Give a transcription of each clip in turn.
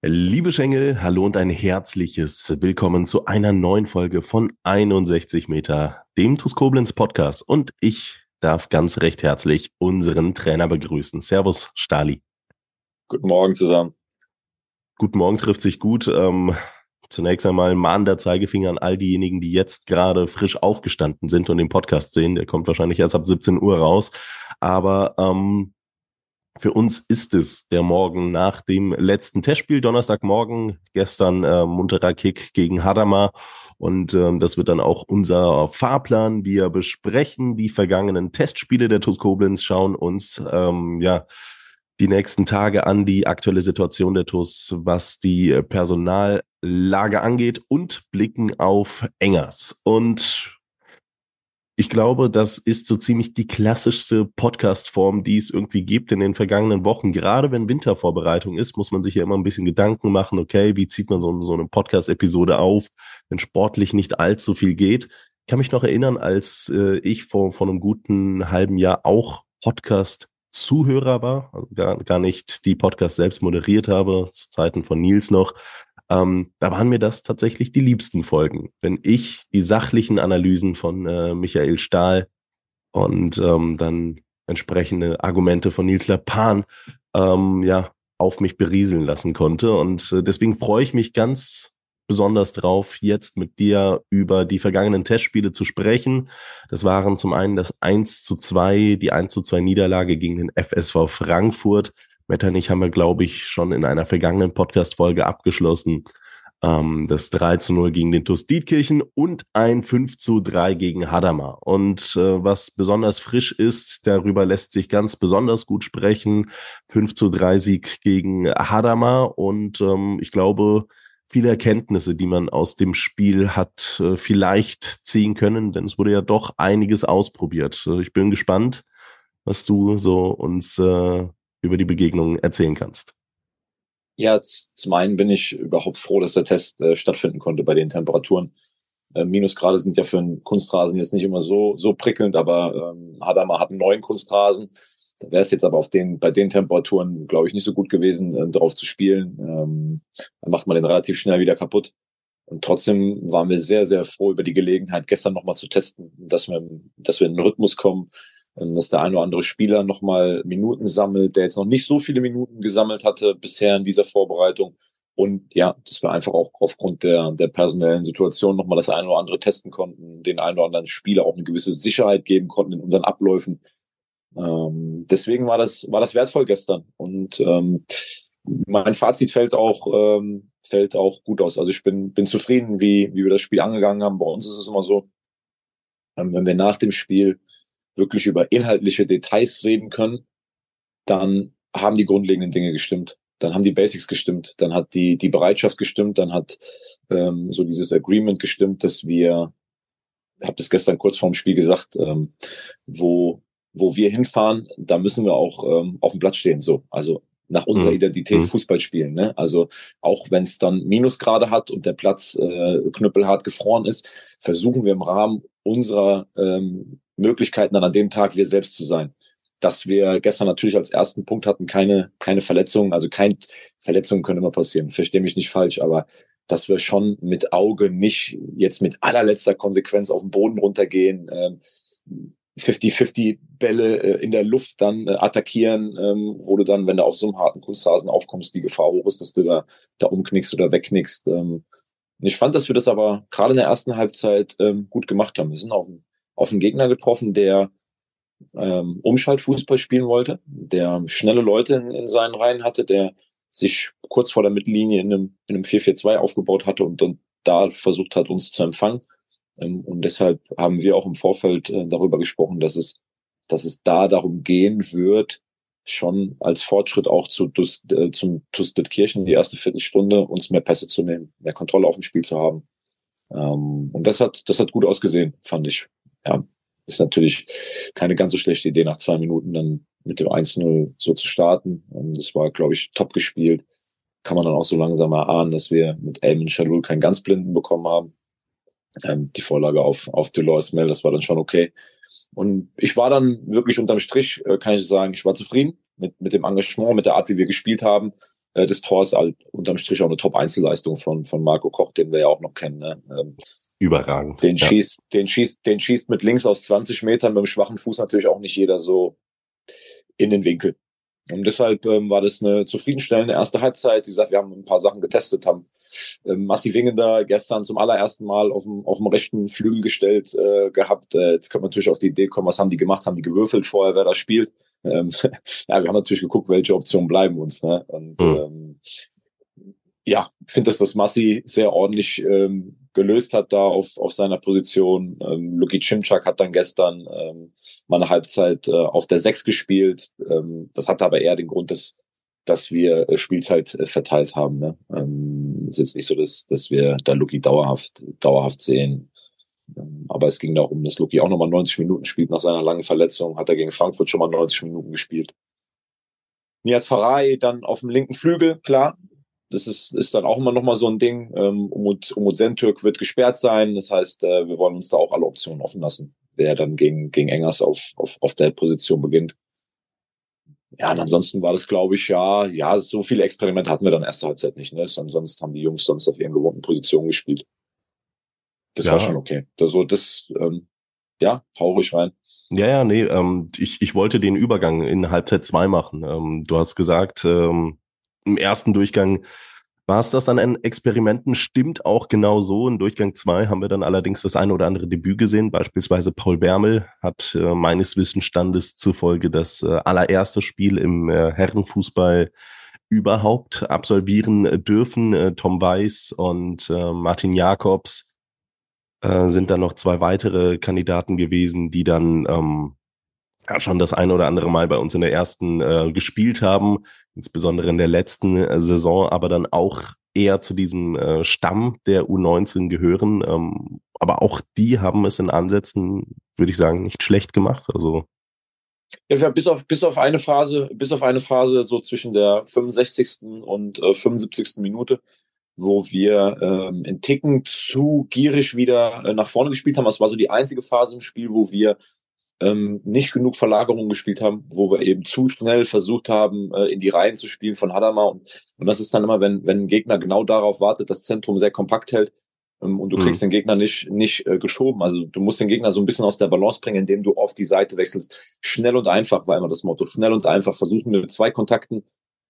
Liebe Schengel, hallo und ein herzliches Willkommen zu einer neuen Folge von 61 Meter, dem TuS Koblenz Podcast. Und ich darf ganz recht herzlich unseren Trainer begrüßen. Servus, Stali. Guten Morgen zusammen. Guten Morgen trifft sich gut. Ähm, zunächst einmal mahnender Zeigefinger an all diejenigen, die jetzt gerade frisch aufgestanden sind und den Podcast sehen. Der kommt wahrscheinlich erst ab 17 Uhr raus. Aber ähm, für uns ist es der Morgen nach dem letzten Testspiel, Donnerstagmorgen, gestern äh, munterer Kick gegen Hadamar. Und ähm, das wird dann auch unser Fahrplan. Wir besprechen die vergangenen Testspiele der TuS Koblenz, schauen uns ähm, ja die nächsten Tage an, die aktuelle Situation der TuS, was die Personallage angeht und blicken auf Engers. Und ich glaube, das ist so ziemlich die klassischste Podcast-Form, die es irgendwie gibt in den vergangenen Wochen. Gerade wenn Wintervorbereitung ist, muss man sich ja immer ein bisschen Gedanken machen, okay, wie zieht man so, so eine Podcast-Episode auf, wenn sportlich nicht allzu viel geht. Ich kann mich noch erinnern, als äh, ich vor, vor einem guten halben Jahr auch Podcast-Zuhörer war, also gar, gar nicht die Podcast selbst moderiert habe, zu Zeiten von Nils noch, ähm, da waren mir das tatsächlich die liebsten Folgen, wenn ich die sachlichen Analysen von äh, Michael Stahl und ähm, dann entsprechende Argumente von Nils Lapan ähm, ja auf mich berieseln lassen konnte. Und äh, deswegen freue ich mich ganz besonders drauf, jetzt mit dir über die vergangenen Testspiele zu sprechen. Das waren zum einen das 1 zu 2, die 1 zu 2 Niederlage gegen den FSV Frankfurt. Metternich haben wir, glaube ich, schon in einer vergangenen Podcast-Folge abgeschlossen. Ähm, das 3 zu 0 gegen den TuS Dietkirchen und ein 5 zu 3 gegen Hadamar. Und äh, was besonders frisch ist, darüber lässt sich ganz besonders gut sprechen. 5 zu 3 Sieg gegen Hadamar und ähm, ich glaube, viele Erkenntnisse, die man aus dem Spiel hat äh, vielleicht ziehen können, denn es wurde ja doch einiges ausprobiert. Äh, ich bin gespannt, was du so uns äh, über die Begegnung erzählen kannst. Ja, zum einen bin ich überhaupt froh, dass der Test äh, stattfinden konnte bei den Temperaturen. Äh, Minusgrade sind ja für einen Kunstrasen jetzt nicht immer so, so prickelnd, aber ähm, Hadamar hat einen neuen Kunstrasen. Da wäre es jetzt aber auf den, bei den Temperaturen, glaube ich, nicht so gut gewesen, äh, drauf zu spielen. Ähm, dann macht man den relativ schnell wieder kaputt. Und trotzdem waren wir sehr, sehr froh über die Gelegenheit, gestern nochmal zu testen, dass wir, dass wir in den Rhythmus kommen, dass der ein oder andere Spieler nochmal Minuten sammelt, der jetzt noch nicht so viele Minuten gesammelt hatte bisher in dieser Vorbereitung. Und ja, dass wir einfach auch aufgrund der, der personellen Situation nochmal das eine oder andere testen konnten, den einen oder anderen Spieler auch eine gewisse Sicherheit geben konnten in unseren Abläufen. Ähm, deswegen war das, war das wertvoll gestern. Und ähm, mein Fazit fällt auch, ähm, fällt auch gut aus. Also ich bin, bin zufrieden, wie, wie wir das Spiel angegangen haben. Bei uns ist es immer so, ähm, wenn wir nach dem Spiel wirklich über inhaltliche Details reden können, dann haben die grundlegenden Dinge gestimmt. Dann haben die Basics gestimmt, dann hat die, die Bereitschaft gestimmt, dann hat ähm, so dieses Agreement gestimmt, dass wir, ich habe das gestern kurz vorm Spiel gesagt, ähm, wo, wo wir hinfahren, da müssen wir auch ähm, auf dem Platz stehen. So, also nach unserer mhm. Identität mhm. Fußball spielen. Ne? Also auch wenn es dann Minusgrade hat und der Platz äh, knüppelhart gefroren ist, versuchen wir im Rahmen unserer ähm, Möglichkeiten dann an dem Tag wir selbst zu sein. Dass wir gestern natürlich als ersten Punkt hatten, keine, keine Verletzungen, also kein Verletzungen können immer passieren, verstehe mich nicht falsch, aber dass wir schon mit Auge nicht jetzt mit allerletzter Konsequenz auf den Boden runtergehen, ähm, 50-50 Bälle äh, in der Luft dann äh, attackieren, ähm, wo du dann, wenn du auf so einem harten Kunstrasen aufkommst, die Gefahr hoch ist, dass du da, da umknickst oder wegknickst. Ähm, ich fand, dass wir das aber gerade in der ersten Halbzeit ähm, gut gemacht haben. Wir sind auf einen auf einen Gegner getroffen, der ähm, Umschaltfußball spielen wollte, der schnelle Leute in, in seinen Reihen hatte, der sich kurz vor der Mittellinie in einem, in einem 4-4-2 aufgebaut hatte und dann da versucht hat, uns zu empfangen. Ähm, und deshalb haben wir auch im Vorfeld äh, darüber gesprochen, dass es, dass es da darum gehen wird, schon als Fortschritt auch zu, äh, zum TuS Kirchen die erste Viertelstunde uns mehr Pässe zu nehmen, mehr Kontrolle auf dem Spiel zu haben Ähm, und das hat, das hat gut ausgesehen, fand ich. Ja, ist natürlich keine ganz so schlechte Idee, nach zwei Minuten dann mit dem 1-0 so zu starten. Ähm, das war, glaube ich, top gespielt. Kann man dann auch so langsam erahnen, dass wir mit Elmin Shalul keinen ganz Blinden bekommen haben. Ähm, die Vorlage auf, auf Dolores Mel, das war dann schon okay. Und ich war dann wirklich unterm Strich, äh, kann ich sagen, ich war zufrieden mit, mit dem Engagement, mit der Art, wie wir gespielt haben. Äh, das Tor ist halt unterm Strich auch eine Top-Einzelleistung von, von Marco Koch, den wir ja auch noch kennen. Ne? Ähm, Überragend. Den ja. schießt, den schießt, den schießt mit links aus 20 Metern mit dem schwachen Fuß natürlich auch nicht jeder so in den Winkel. Und deshalb ähm, war das eine zufriedenstellende erste Halbzeit. Wie gesagt, wir haben ein paar Sachen getestet, haben ähm, Massi Wingender gestern zum allerersten Mal auf dem, auf dem rechten Flügel gestellt äh, gehabt. Äh, jetzt kann man natürlich auf die Idee kommen, was haben die gemacht? Haben die gewürfelt vorher, wer da spielt? Ähm, ja, wir haben natürlich geguckt, welche Optionen bleiben uns. Ne? Und mhm. ähm, ja, finde, dass das Massi sehr ordentlich ähm, gelöst hat da auf, auf seiner Position. Ähm, Luki Cimczak hat dann gestern ähm, mal eine Halbzeit äh, auf der Sechs gespielt. Ähm, das hatte aber eher den Grund, dass, dass wir äh, Spielzeit äh, verteilt haben. Ne? Ähm, ist jetzt nicht so, dass, dass wir da Luki dauerhaft, dauerhaft sehen. Ähm, aber es ging darum, dass Luki auch nochmal 90 Minuten spielt nach seiner langen Verletzung. Hat er gegen Frankfurt schon mal 90 Minuten gespielt. Nihat Farai dann auf dem linken Flügel, klar, das ist, ist dann auch immer noch mal so ein Ding. Ähm, Umut, Umut Sentürk wird gesperrt sein. Das heißt, äh, wir wollen uns da auch alle Optionen offen lassen, wer dann gegen, gegen Engers auf, auf, auf der Position beginnt. Ja, und ansonsten war das, glaube ich, ja, ja, so viele Experimente hatten wir dann erste Halbzeit nicht. Ne? Ansonsten haben die Jungs sonst auf ihren gewohnten Positionen gespielt. Das ja. war schon okay. Das, so, das, ähm, ja, hau ruhig rein. Ja, ja, nee, ähm, ich, ich wollte den Übergang in Halbzeit zwei machen. Ähm, du hast gesagt, ähm, im ersten Durchgang war es das an Experimenten, stimmt auch genau so. In Durchgang zwei haben wir dann allerdings das eine oder andere Debüt gesehen. Beispielsweise Paul Bermel hat äh, meines Wissensstandes zufolge das äh, allererste Spiel im äh, Herrenfußball überhaupt absolvieren dürfen. Äh, Tom Weiß und äh, Martin Jakobs äh, sind dann noch zwei weitere Kandidaten gewesen, die dann ähm, ja, schon das ein oder andere Mal bei uns in der ersten äh, gespielt haben, insbesondere in der letzten äh, Saison, aber dann auch eher zu diesem äh, Stamm der U19 gehören. Ähm, aber auch die haben es in Ansätzen, würde ich sagen, nicht schlecht gemacht. Also ja, bis auf, bis auf eine Phase, bis auf eine Phase so zwischen der 65. und äh, 75. Minute, wo wir ähm, in Ticken zu gierig wieder äh, nach vorne gespielt haben. Das war so die einzige Phase im Spiel, wo wir ähm, nicht genug Verlagerung gespielt haben, wo wir eben zu schnell versucht haben, äh, in die Reihen zu spielen von Hadamar. Und, und das ist dann immer, wenn, wenn ein Gegner genau darauf wartet, das Zentrum sehr kompakt hält ähm, und du mhm. kriegst den Gegner nicht, nicht äh, geschoben. Also du musst den Gegner so ein bisschen aus der Balance bringen, indem du auf die Seite wechselst. Schnell und einfach war immer das Motto. Schnell und einfach versuchen mit zwei Kontakten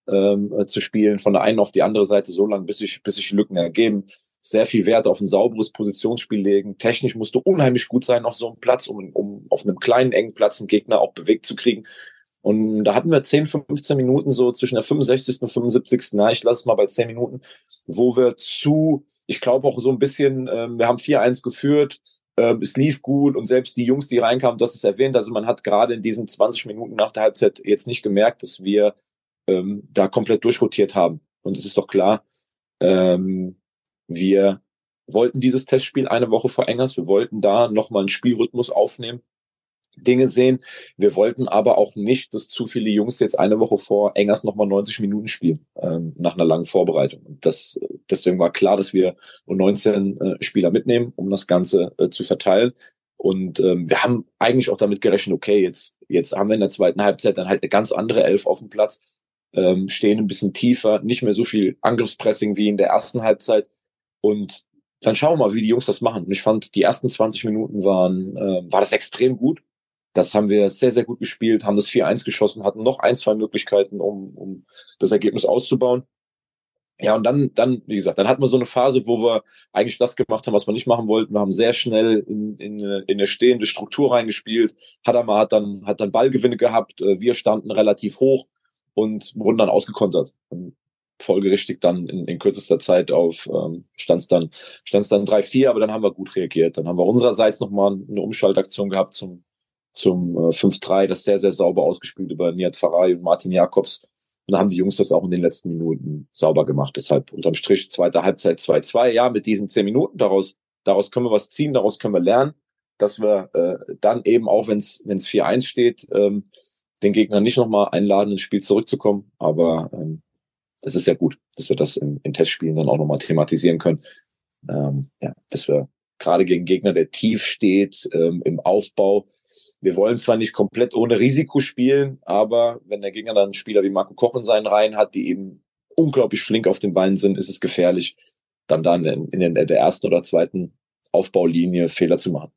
ähm, äh, zu spielen, von der einen auf die andere Seite so lange, bis sich bis sich Lücken ergeben sehr viel Wert auf ein sauberes Positionsspiel legen. Technisch musst du unheimlich gut sein auf so einem Platz, um, um auf einem kleinen, engen Platz einen Gegner auch bewegt zu kriegen. Und da hatten wir 10, 15 Minuten so zwischen der 65. und 75. Na, ich lasse es mal bei 10 Minuten, wo wir zu, ich glaube auch so ein bisschen, ähm, wir haben 4-1 geführt, äh, es lief gut und selbst die Jungs, die reinkamen, das ist erwähnt, also man hat gerade in diesen 20 Minuten nach der Halbzeit jetzt nicht gemerkt, dass wir ähm, da komplett durchrotiert haben. Und es ist doch klar, ähm, wir wollten dieses Testspiel eine Woche vor Engers. Wir wollten da nochmal einen Spielrhythmus aufnehmen, Dinge sehen. Wir wollten aber auch nicht, dass zu viele Jungs jetzt eine Woche vor Engers nochmal 90 Minuten spielen, ähm, nach einer langen Vorbereitung. Und das, deswegen war klar, dass wir nur 19 äh, Spieler mitnehmen, um das Ganze äh, zu verteilen. Und ähm, wir haben eigentlich auch damit gerechnet, okay, jetzt, jetzt haben wir in der zweiten Halbzeit dann halt eine ganz andere Elf auf dem Platz, ähm, stehen ein bisschen tiefer, nicht mehr so viel Angriffspressing wie in der ersten Halbzeit und dann schauen wir mal, wie die Jungs das machen. Und ich fand, die ersten 20 Minuten waren, äh, war das extrem gut. Das haben wir sehr, sehr gut gespielt, haben das 4-1 geschossen, hatten noch ein, zwei Möglichkeiten, um, um das Ergebnis auszubauen. Ja, und dann, dann, wie gesagt, dann hatten wir so eine Phase, wo wir eigentlich das gemacht haben, was wir nicht machen wollten. Wir haben sehr schnell in, in, in eine stehende Struktur reingespielt. Hadamar hat dann, hat dann Ballgewinne gehabt. Äh, wir standen relativ hoch und wurden dann ausgekontert. Folgerichtig dann in, in kürzester Zeit auf ähm, stand es dann stand's dann 3-4, aber dann haben wir gut reagiert. Dann haben wir unsererseits nochmal eine Umschaltaktion gehabt zum zum äh, 5-3, das sehr, sehr sauber ausgespielt über Nihat Farai und Martin Jakobs. Und da haben die Jungs das auch in den letzten Minuten sauber gemacht. Deshalb unterm Strich zweite Halbzeit 2-2. Ja, mit diesen zehn Minuten daraus, daraus können wir was ziehen, daraus können wir lernen, dass wir äh, dann eben auch, wenn es 4-1 steht, ähm, den Gegner nicht nochmal einladen, ins Spiel zurückzukommen. Aber ähm, das ist ja gut, dass wir das in, in Testspielen dann auch nochmal thematisieren können. Ähm, ja, dass wir gerade gegen Gegner, der tief steht ähm, im Aufbau. Wir wollen zwar nicht komplett ohne Risiko spielen, aber wenn der Gegner dann einen Spieler wie Marco Koch in seinen Reihen hat, die eben unglaublich flink auf den Beinen sind, ist es gefährlich, dann dann in, in der ersten oder zweiten Aufbaulinie Fehler zu machen.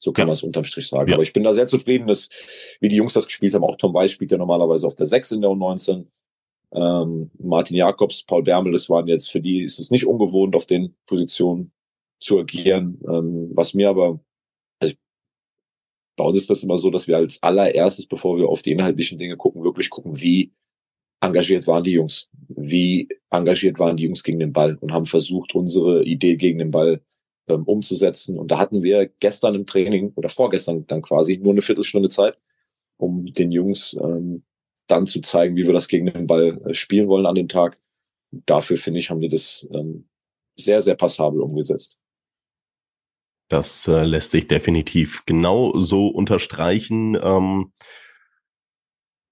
So kann ja. man es unterm Strich sagen. Ja. Aber ich bin da sehr zufrieden, dass, wie die Jungs das gespielt haben. Auch Tom Weiß spielt ja normalerweise auf der 6 in der U19. Ähm, Martin Jakobs, Paul Bermel, das waren jetzt, für die ist es nicht ungewohnt, auf den Positionen zu agieren. Ähm, was mir aber, also bei uns ist das immer so, dass wir als allererstes, bevor wir auf die inhaltlichen Dinge gucken, wirklich gucken, wie engagiert waren die Jungs, wie engagiert waren die Jungs gegen den Ball und haben versucht, unsere Idee gegen den Ball ähm, umzusetzen. Und da hatten wir gestern im Training oder vorgestern dann quasi nur eine Viertelstunde Zeit, um den Jungs ähm, dann zu zeigen, wie wir das gegen den Ball äh, spielen wollen an dem Tag. Dafür finde ich, haben wir das ähm, sehr, sehr passabel umgesetzt. Das äh, lässt sich definitiv genau so unterstreichen. Ähm,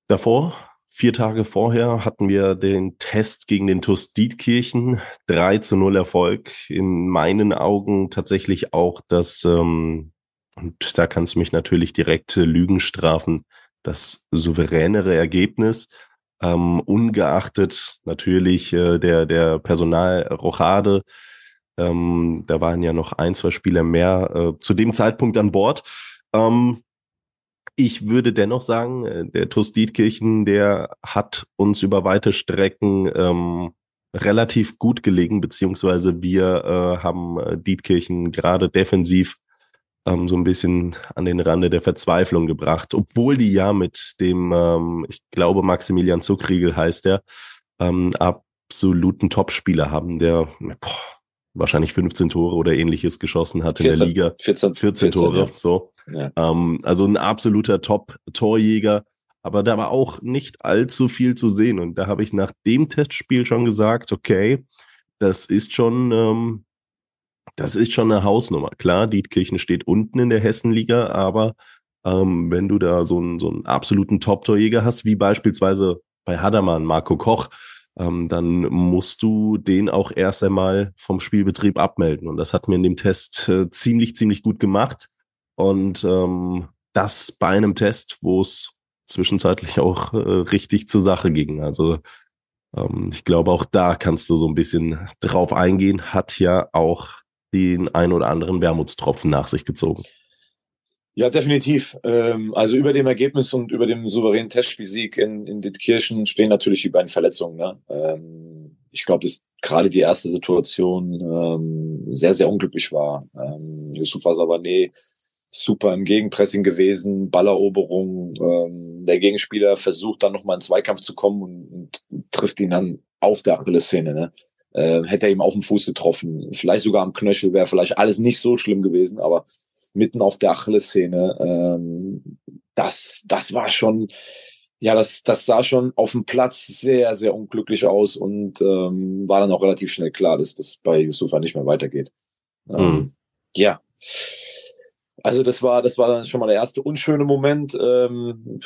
davor Vier Tage vorher hatten wir den Test gegen den TuS Dietkirchen. 3 zu 0 Erfolg. In meinen Augen tatsächlich auch das, ähm, und da kannst du mich natürlich direkt Lügen strafen, das souveränere Ergebnis. Ähm, ungeachtet natürlich äh, der, der Personalrochade. Ähm, da waren ja noch ein, zwei Spieler mehr äh, zu dem Zeitpunkt an Bord. Ähm, ich würde dennoch sagen, äh, der TuS Dietkirchen, der hat uns über weite Strecken ähm, relativ gut gelegen, beziehungsweise wir äh, haben äh, Dietkirchen gerade defensiv ähm, so ein bisschen an den Rande der Verzweiflung gebracht, obwohl die ja mit dem, ähm, ich glaube, Maximilian Zuckriegel heißt der, ähm, absoluten Topspieler haben, der boah, wahrscheinlich 15 Tore oder ähnliches geschossen hat 14, in der Liga. 14, 14, 14 Tore, ja. so. Ja. Ähm, also ein absoluter Top-Torjäger, aber da war auch nicht allzu viel zu sehen. Und da habe ich nach dem Testspiel schon gesagt, okay, das ist schon, ähm, das ist schon eine Hausnummer. Klar, Dietkirchen steht unten in der Hessenliga, aber ähm, wenn du da so einen, so einen absoluten Top-Torjäger hast, wie beispielsweise bei Hadermann, Marco Koch, ähm, dann musst du den auch erst einmal vom Spielbetrieb abmelden. Und das hat mir in dem Test äh, ziemlich, ziemlich gut gemacht. Und ähm, das bei einem Test, wo es zwischenzeitlich auch äh, richtig zur Sache ging. Also ähm, ich glaube, auch da kannst du so ein bisschen drauf eingehen, hat ja auch den ein oder anderen Wermutstropfen nach sich gezogen. Ja, definitiv. Ähm, also über dem Ergebnis und über dem souveränen Testspielsieg in, in Dittkirchen stehen natürlich die beiden Verletzungen. Ne? Ähm, ich glaube, dass gerade die erste Situation ähm, sehr, sehr unglücklich war. Ähm, Yusufa Savane super im Gegenpressing gewesen, Balleroberung. Der Gegenspieler versucht dann nochmal in Zweikampf zu kommen und, und trifft ihn dann auf der Achillessehne. Ne? Äh, hätte er ihm auf den Fuß getroffen, vielleicht sogar am Knöchel, wäre vielleicht alles nicht so schlimm gewesen, aber mitten auf der Achillessehne. Ähm, das, das war schon, ja, das, das sah schon auf dem Platz sehr, sehr unglücklich aus und ähm, war dann auch relativ schnell klar, dass das bei Yusufa nicht mehr weitergeht. Ähm, mhm. Ja. Also das war, das war dann schon mal der erste unschöne Moment. Ähm,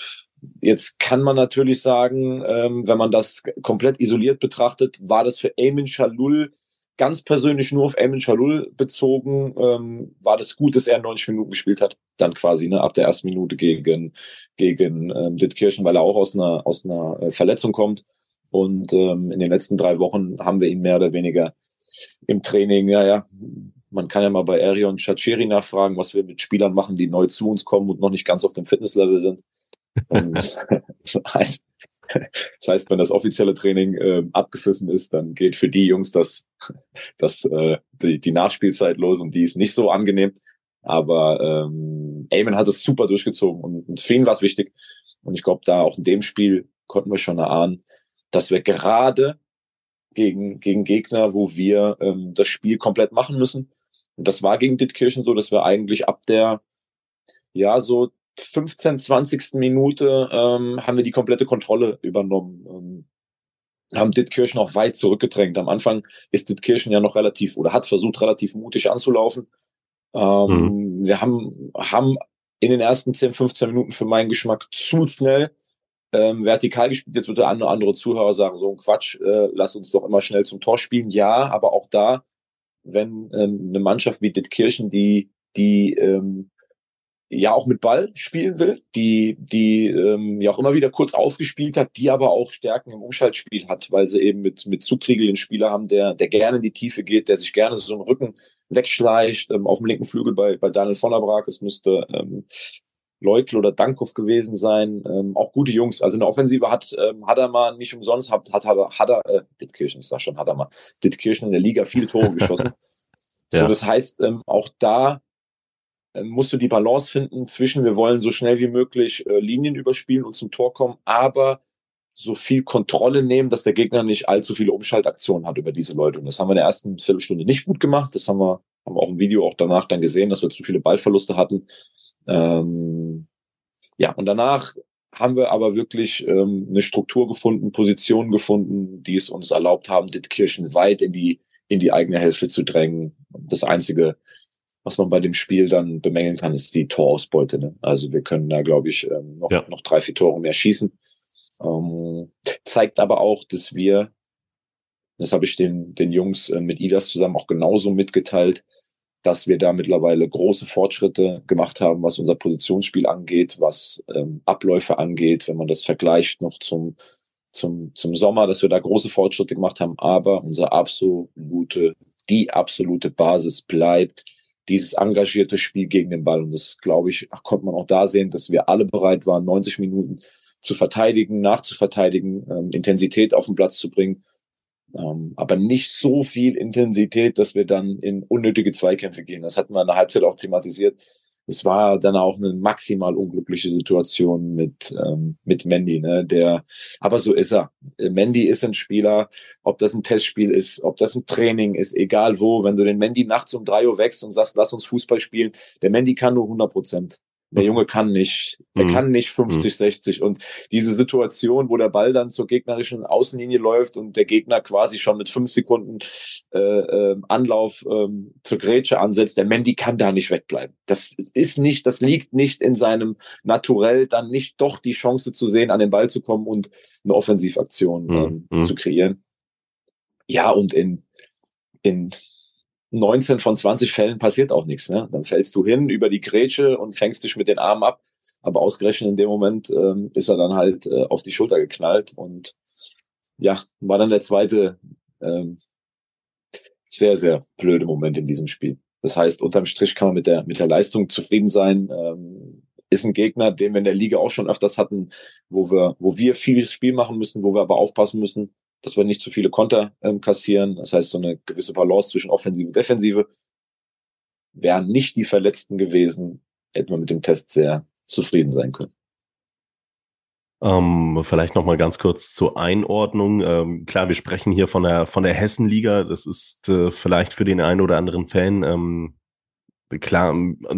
jetzt kann man natürlich sagen, ähm, wenn man das komplett isoliert betrachtet, war das für Eamon Shalul ganz persönlich nur auf Emin Shalul bezogen, ähm, war das gut, dass er 90 Minuten gespielt hat. Dann quasi, ne, ab der ersten Minute gegen, gegen ähm, Dittkirchen, weil er auch aus einer, aus einer äh, Verletzung kommt. Und ähm, in den letzten drei Wochen haben wir ihn mehr oder weniger im Training, ja, ja, man kann ja mal bei Arion Chacheri nachfragen, was wir mit Spielern machen, die neu zu uns kommen und noch nicht ganz auf dem Fitnesslevel sind. Und das heißt, das heißt, wenn das offizielle Training äh, abgepfiffen ist, dann geht für die Jungs das, das äh, die, die Nachspielzeit los und die ist nicht so angenehm. Aber ähm, Eamon hat es super durchgezogen und, und für ihn war es wichtig. Und ich glaube, da auch in dem Spiel konnten wir schon erahnen, dass wir gerade gegen, gegen Gegner, wo wir ähm, das Spiel komplett machen müssen. Und das war gegen Dittkirchen so, dass wir eigentlich ab der, ja, so 15, 20. Minute ähm, haben wir die komplette Kontrolle übernommen. Ähm, haben Dittkirchen auch weit zurückgedrängt. Am Anfang ist Dittkirchen ja noch relativ oder hat versucht, relativ mutig anzulaufen. Ähm, mhm. Wir haben, haben in den ersten 10, 15 Minuten für meinen Geschmack zu schnell ähm, vertikal gespielt. Jetzt wird der andere, andere Zuhörer sagen, so ein Quatsch, äh, lass uns doch immer schnell zum Tor spielen. Ja, aber auch da, wenn ähm, eine Mannschaft wie Dittkirchen, die, die ähm, ja auch mit Ball spielen will, die, die ähm, ja auch immer wieder kurz aufgespielt hat, die aber auch Stärken im Umschaltspiel hat, weil sie eben mit, mit Zugriegel einen Spieler haben, der, der gerne in die Tiefe geht, der sich gerne so einen Rücken wegschleicht, ähm, auf dem linken Flügel bei, bei Daniel von der Braak. Es müsste ähm, Leukl oder Dankhoff gewesen sein. Ähm, auch gute Jungs. Also in der Offensive hat ähm, Hadamar nicht umsonst, hat, hat aber Hadder, äh, Dittkirchen, ich sag schon Hadamar, Dittkirchen in der Liga viele Tore geschossen. ja. So, das heißt, ähm, auch da musst du die Balance finden zwischen, wir wollen so schnell wie möglich äh, Linien überspielen und zum Tor kommen, aber so viel Kontrolle nehmen, dass der Gegner nicht allzu viele Umschaltaktionen hat über diese Leute. Und das haben wir in der ersten Viertelstunde nicht gut gemacht. Das haben wir, haben wir auch im Video auch danach dann gesehen, dass wir zu viele Ballverluste hatten. Ähm, ja, und danach haben wir aber wirklich ähm, eine Struktur gefunden, Positionen gefunden, die es uns erlaubt haben, Dittkirchen weit in die, in die eigene Hälfte zu drängen. Das einzige was man bei dem Spiel dann bemängeln kann, ist die Torausbeute. Ne? Also wir können da, glaube ich, ähm, noch, ja. noch drei, vier Tore mehr schießen. Ähm, zeigt aber auch, dass wir, das habe ich den, den Jungs äh, mit Idas zusammen auch genauso mitgeteilt, dass wir da mittlerweile große Fortschritte gemacht haben, was unser Positionsspiel angeht, was ähm, Abläufe angeht, wenn man das vergleicht noch zum, zum, zum Sommer, dass wir da große Fortschritte gemacht haben. Aber unser absolute, die absolute Basis bleibt, dieses engagierte Spiel gegen den Ball. Und das, glaube ich, konnte man auch da sehen, dass wir alle bereit waren, 90 Minuten zu verteidigen, nachzuverteidigen, ähm, Intensität auf den Platz zu bringen. Ähm, aber nicht so viel Intensität, dass wir dann in unnötige Zweikämpfe gehen. Das hatten wir in der Halbzeit auch thematisiert es war dann auch eine maximal unglückliche Situation mit, ähm, mit Mandy, ne? Der, aber so ist er. Mandy ist ein Spieler, ob das ein Testspiel ist, ob das ein Training ist, egal wo, wenn du den Mandy nachts um drei Uhr wächst und sagst, lass uns Fußball spielen, der Mandy kann nur 100 Prozent. Der Junge kann nicht. Er mhm. kann nicht 50, mhm. 60. Und diese Situation, wo der Ball dann zur gegnerischen Außenlinie läuft und der Gegner quasi schon mit fünf Sekunden äh, äh, Anlauf äh, zur Grätsche ansetzt, der Mandy kann da nicht wegbleiben. Das ist nicht, das liegt nicht in seinem Naturell, dann nicht doch die Chance zu sehen, an den Ball zu kommen und eine Offensivaktion mhm. ähm, mhm. zu kreieren. Ja, und in, in 19 von 20 Fällen passiert auch nichts. Ne? Dann fällst du hin über die Grätsche und fängst dich mit den Armen ab. Aber ausgerechnet in dem Moment ähm, ist er dann halt äh, auf die Schulter geknallt und ja, war dann der zweite ähm, sehr, sehr blöde Moment in diesem Spiel. Das heißt, unterm Strich kann man mit der, mit der Leistung zufrieden sein. Ähm, ist ein Gegner, den wir in der Liga auch schon öfters hatten, wo wir, wo wir vieles Spiel machen müssen, wo wir aber aufpassen müssen, dass wir nicht zu viele Konter ähm, kassieren. Das heißt, so eine gewisse Balance zwischen Offensive und Defensive. Wären nicht die Verletzten gewesen, hätten wir mit dem Test sehr zufrieden sein können. Ähm, vielleicht noch mal ganz kurz zur Einordnung. Ähm, klar, wir sprechen hier von der von der Hessenliga. Das ist äh, vielleicht für den einen oder anderen Fan ähm, klar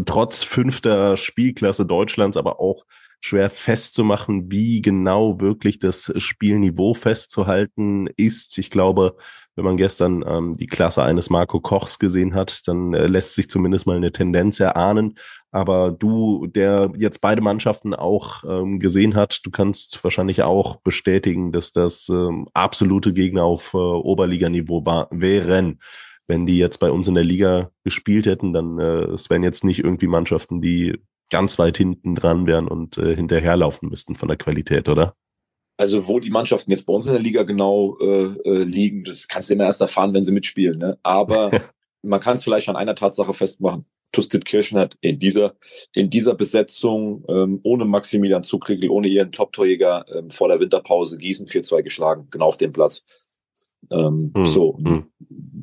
trotz fünfter Spielklasse Deutschlands, aber auch schwer festzumachen, wie genau wirklich das Spielniveau festzuhalten ist. Ich glaube, wenn man gestern ähm, die Klasse eines Marco Kochs gesehen hat, dann äh, lässt sich zumindest mal eine Tendenz erahnen. Aber du, der jetzt beide Mannschaften auch ähm, gesehen hat, du kannst wahrscheinlich auch bestätigen, dass das ähm, absolute Gegner auf äh, Oberliganiveau wären. Wenn die jetzt bei uns in der Liga gespielt hätten, dann äh, es wären jetzt nicht irgendwie Mannschaften, die ganz weit hinten dran wären und äh, hinterherlaufen müssten von der Qualität, oder? Also wo die Mannschaften jetzt bei uns in der Liga genau äh, äh, liegen, das kannst du immer erst erfahren, wenn sie mitspielen. Ne? Aber man kann es vielleicht an einer Tatsache festmachen. Tustit Kirchen hat in dieser, in dieser Besetzung ähm, ohne Maximilian Zugriegel, ohne ihren Top-Torjäger ähm, vor der Winterpause Gießen 4-2 geschlagen, genau auf dem Platz. Ähm, hm, so, hm.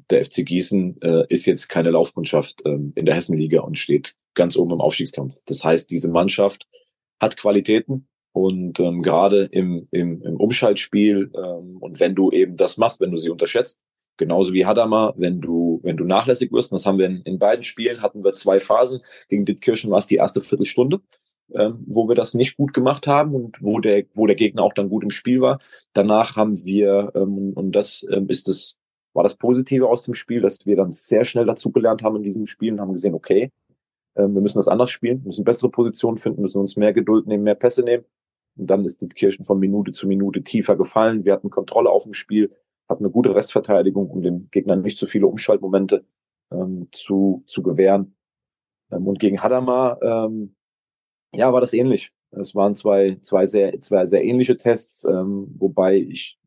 der FC Gießen äh, ist jetzt keine Laufkundschaft ähm, in der Hessenliga und steht ganz oben im Aufstiegskampf. Das heißt, diese Mannschaft hat Qualitäten und ähm, gerade im, im, im Umschaltspiel ähm, und wenn du eben das machst, wenn du sie unterschätzt, genauso wie Hadamar, wenn du wenn du nachlässig wirst, das haben wir in, in beiden Spielen hatten wir zwei Phasen. Gegen Dittkirchen war es die erste Viertelstunde. Ähm, wo wir das nicht gut gemacht haben und wo der, wo der Gegner auch dann gut im Spiel war. Danach haben wir, ähm, und das ähm, ist das, war das Positive aus dem Spiel, dass wir dann sehr schnell dazugelernt haben in diesem Spiel und haben gesehen, okay, ähm, wir müssen das anders spielen, müssen bessere Positionen finden, müssen uns mehr Geduld nehmen, mehr Pässe nehmen. Und dann ist die Kirchen von Minute zu Minute tiefer gefallen. Wir hatten Kontrolle auf dem Spiel, hatten eine gute Restverteidigung, um dem Gegner nicht zu viele Umschaltmomente ähm, zu, zu gewähren. Ähm, und gegen Hadamar, ähm, ja, war das ähnlich. Es waren zwei, zwei sehr, zwei sehr ähnliche Tests, ähm, wobei ich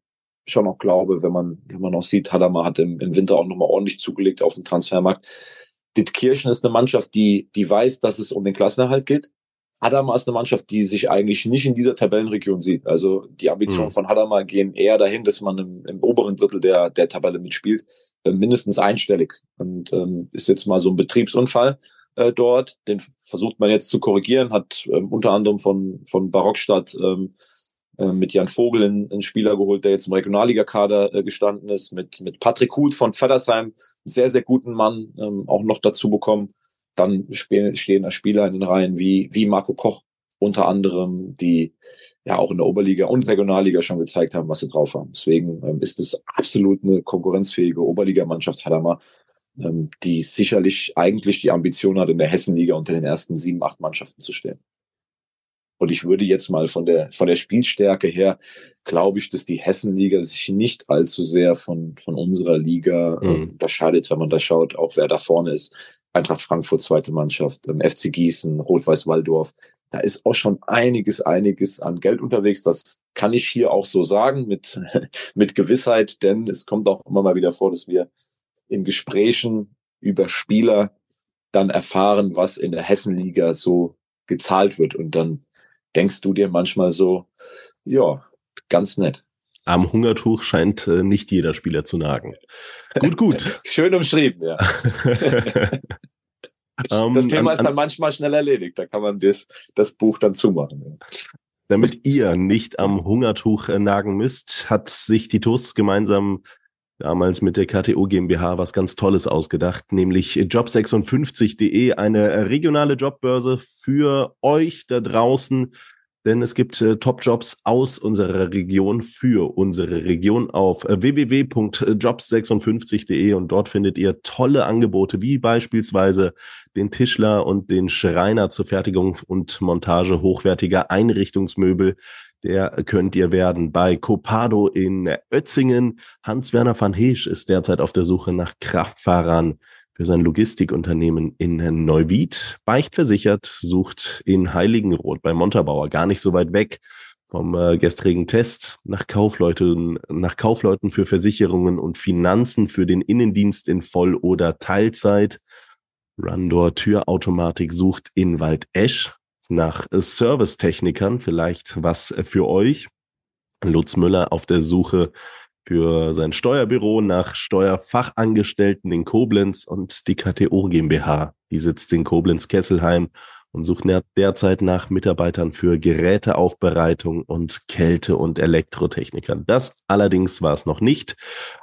schon noch glaube, wenn man, wenn man auch sieht, Hadamar hat im, im Winter auch nochmal ordentlich zugelegt auf dem Transfermarkt. Dittkirchen ist eine Mannschaft, die, die weiß, dass es um den Klassenerhalt geht. Hadamar ist eine Mannschaft, die sich eigentlich nicht in dieser Tabellenregion sieht. Also die Ambitionen mhm. von Hadamar gehen eher dahin, dass man im, im oberen Drittel der, der Tabelle mitspielt, äh, mindestens einstellig. Und ähm, ist jetzt mal so ein Betriebsunfall äh, dort. Den versucht man jetzt zu korrigieren, hat ähm, unter anderem von, von Barockstadt ähm, äh, mit Jan Vogel einen, Spieler geholt, der jetzt im Regionalligakader äh, gestanden ist, mit, mit Patrick Huth von Feddersheim, einen sehr, sehr guten Mann, ähm, auch noch dazu bekommen. Dann stehen, stehen da Spieler in den Reihen wie, wie Marco Koch unter anderem, die ja auch in der Oberliga und Regionalliga schon gezeigt haben, was sie drauf haben. Deswegen ähm, ist es absolut eine konkurrenzfähige Oberligamannschaft Hadamar ähm, die sicherlich eigentlich die Ambition hat, in der Hessenliga unter den ersten sieben, acht Mannschaften zu stehen. Und ich würde jetzt mal von der, von der Spielstärke her, glaube ich, dass die Hessenliga sich nicht allzu sehr von, von unserer Liga äh, mhm. unterscheidet, wenn man da schaut, auch wer da vorne ist. Eintracht Frankfurt, zweite Mannschaft, ähm, FC Gießen, Rot-Weiß Walldorf. Da ist auch schon einiges, einiges an Geld unterwegs. Das kann ich hier auch so sagen mit, mit Gewissheit, denn es kommt auch immer mal wieder vor, dass wir in Gesprächen über Spieler dann erfahren, was in der Hessenliga so gezahlt wird. Und dann denkst du dir manchmal so, ja, ganz nett. Am Hungertuch scheint äh, nicht jeder Spieler zu nagen. Gut, gut. Schön umschrieben, ja. Um, das Thema ist dann manchmal schnell erledigt. Da kann man das, das Buch dann zumachen. Ja. Damit ihr nicht am Hungertuch äh, nagen müsst, hat sich die TUS gemeinsam damals mit der KTO GmbH was ganz Tolles ausgedacht, nämlich job56.de, eine regionale Jobbörse für euch da draußen. Denn es gibt äh, Top-Jobs aus unserer Region für unsere Region auf äh, www.jobs56.de und dort findet ihr tolle Angebote wie beispielsweise den Tischler und den Schreiner zur Fertigung und Montage hochwertiger Einrichtungsmöbel, der könnt ihr werden bei Copado in Ötzingen. Hans-Werner van Heesch ist derzeit auf der Suche nach Kraftfahrern für sein Logistikunternehmen in Neuwied. Beichtversichert sucht in Heiligenroth bei Montabaur, gar nicht so weit weg vom äh, gestrigen Test nach Kaufleuten, nach Kaufleuten für Versicherungen und Finanzen für den Innendienst in Voll- oder Teilzeit. Rundor Türautomatik sucht in Waldesch nach Servicetechnikern, vielleicht was für euch. Lutz Müller auf der Suche für sein Steuerbüro nach Steuerfachangestellten in Koblenz und die KTO GmbH. Die sitzt in Koblenz-Kesselheim und sucht derzeit nach Mitarbeitern für Geräteaufbereitung und Kälte- und Elektrotechnikern. Das allerdings war es noch nicht.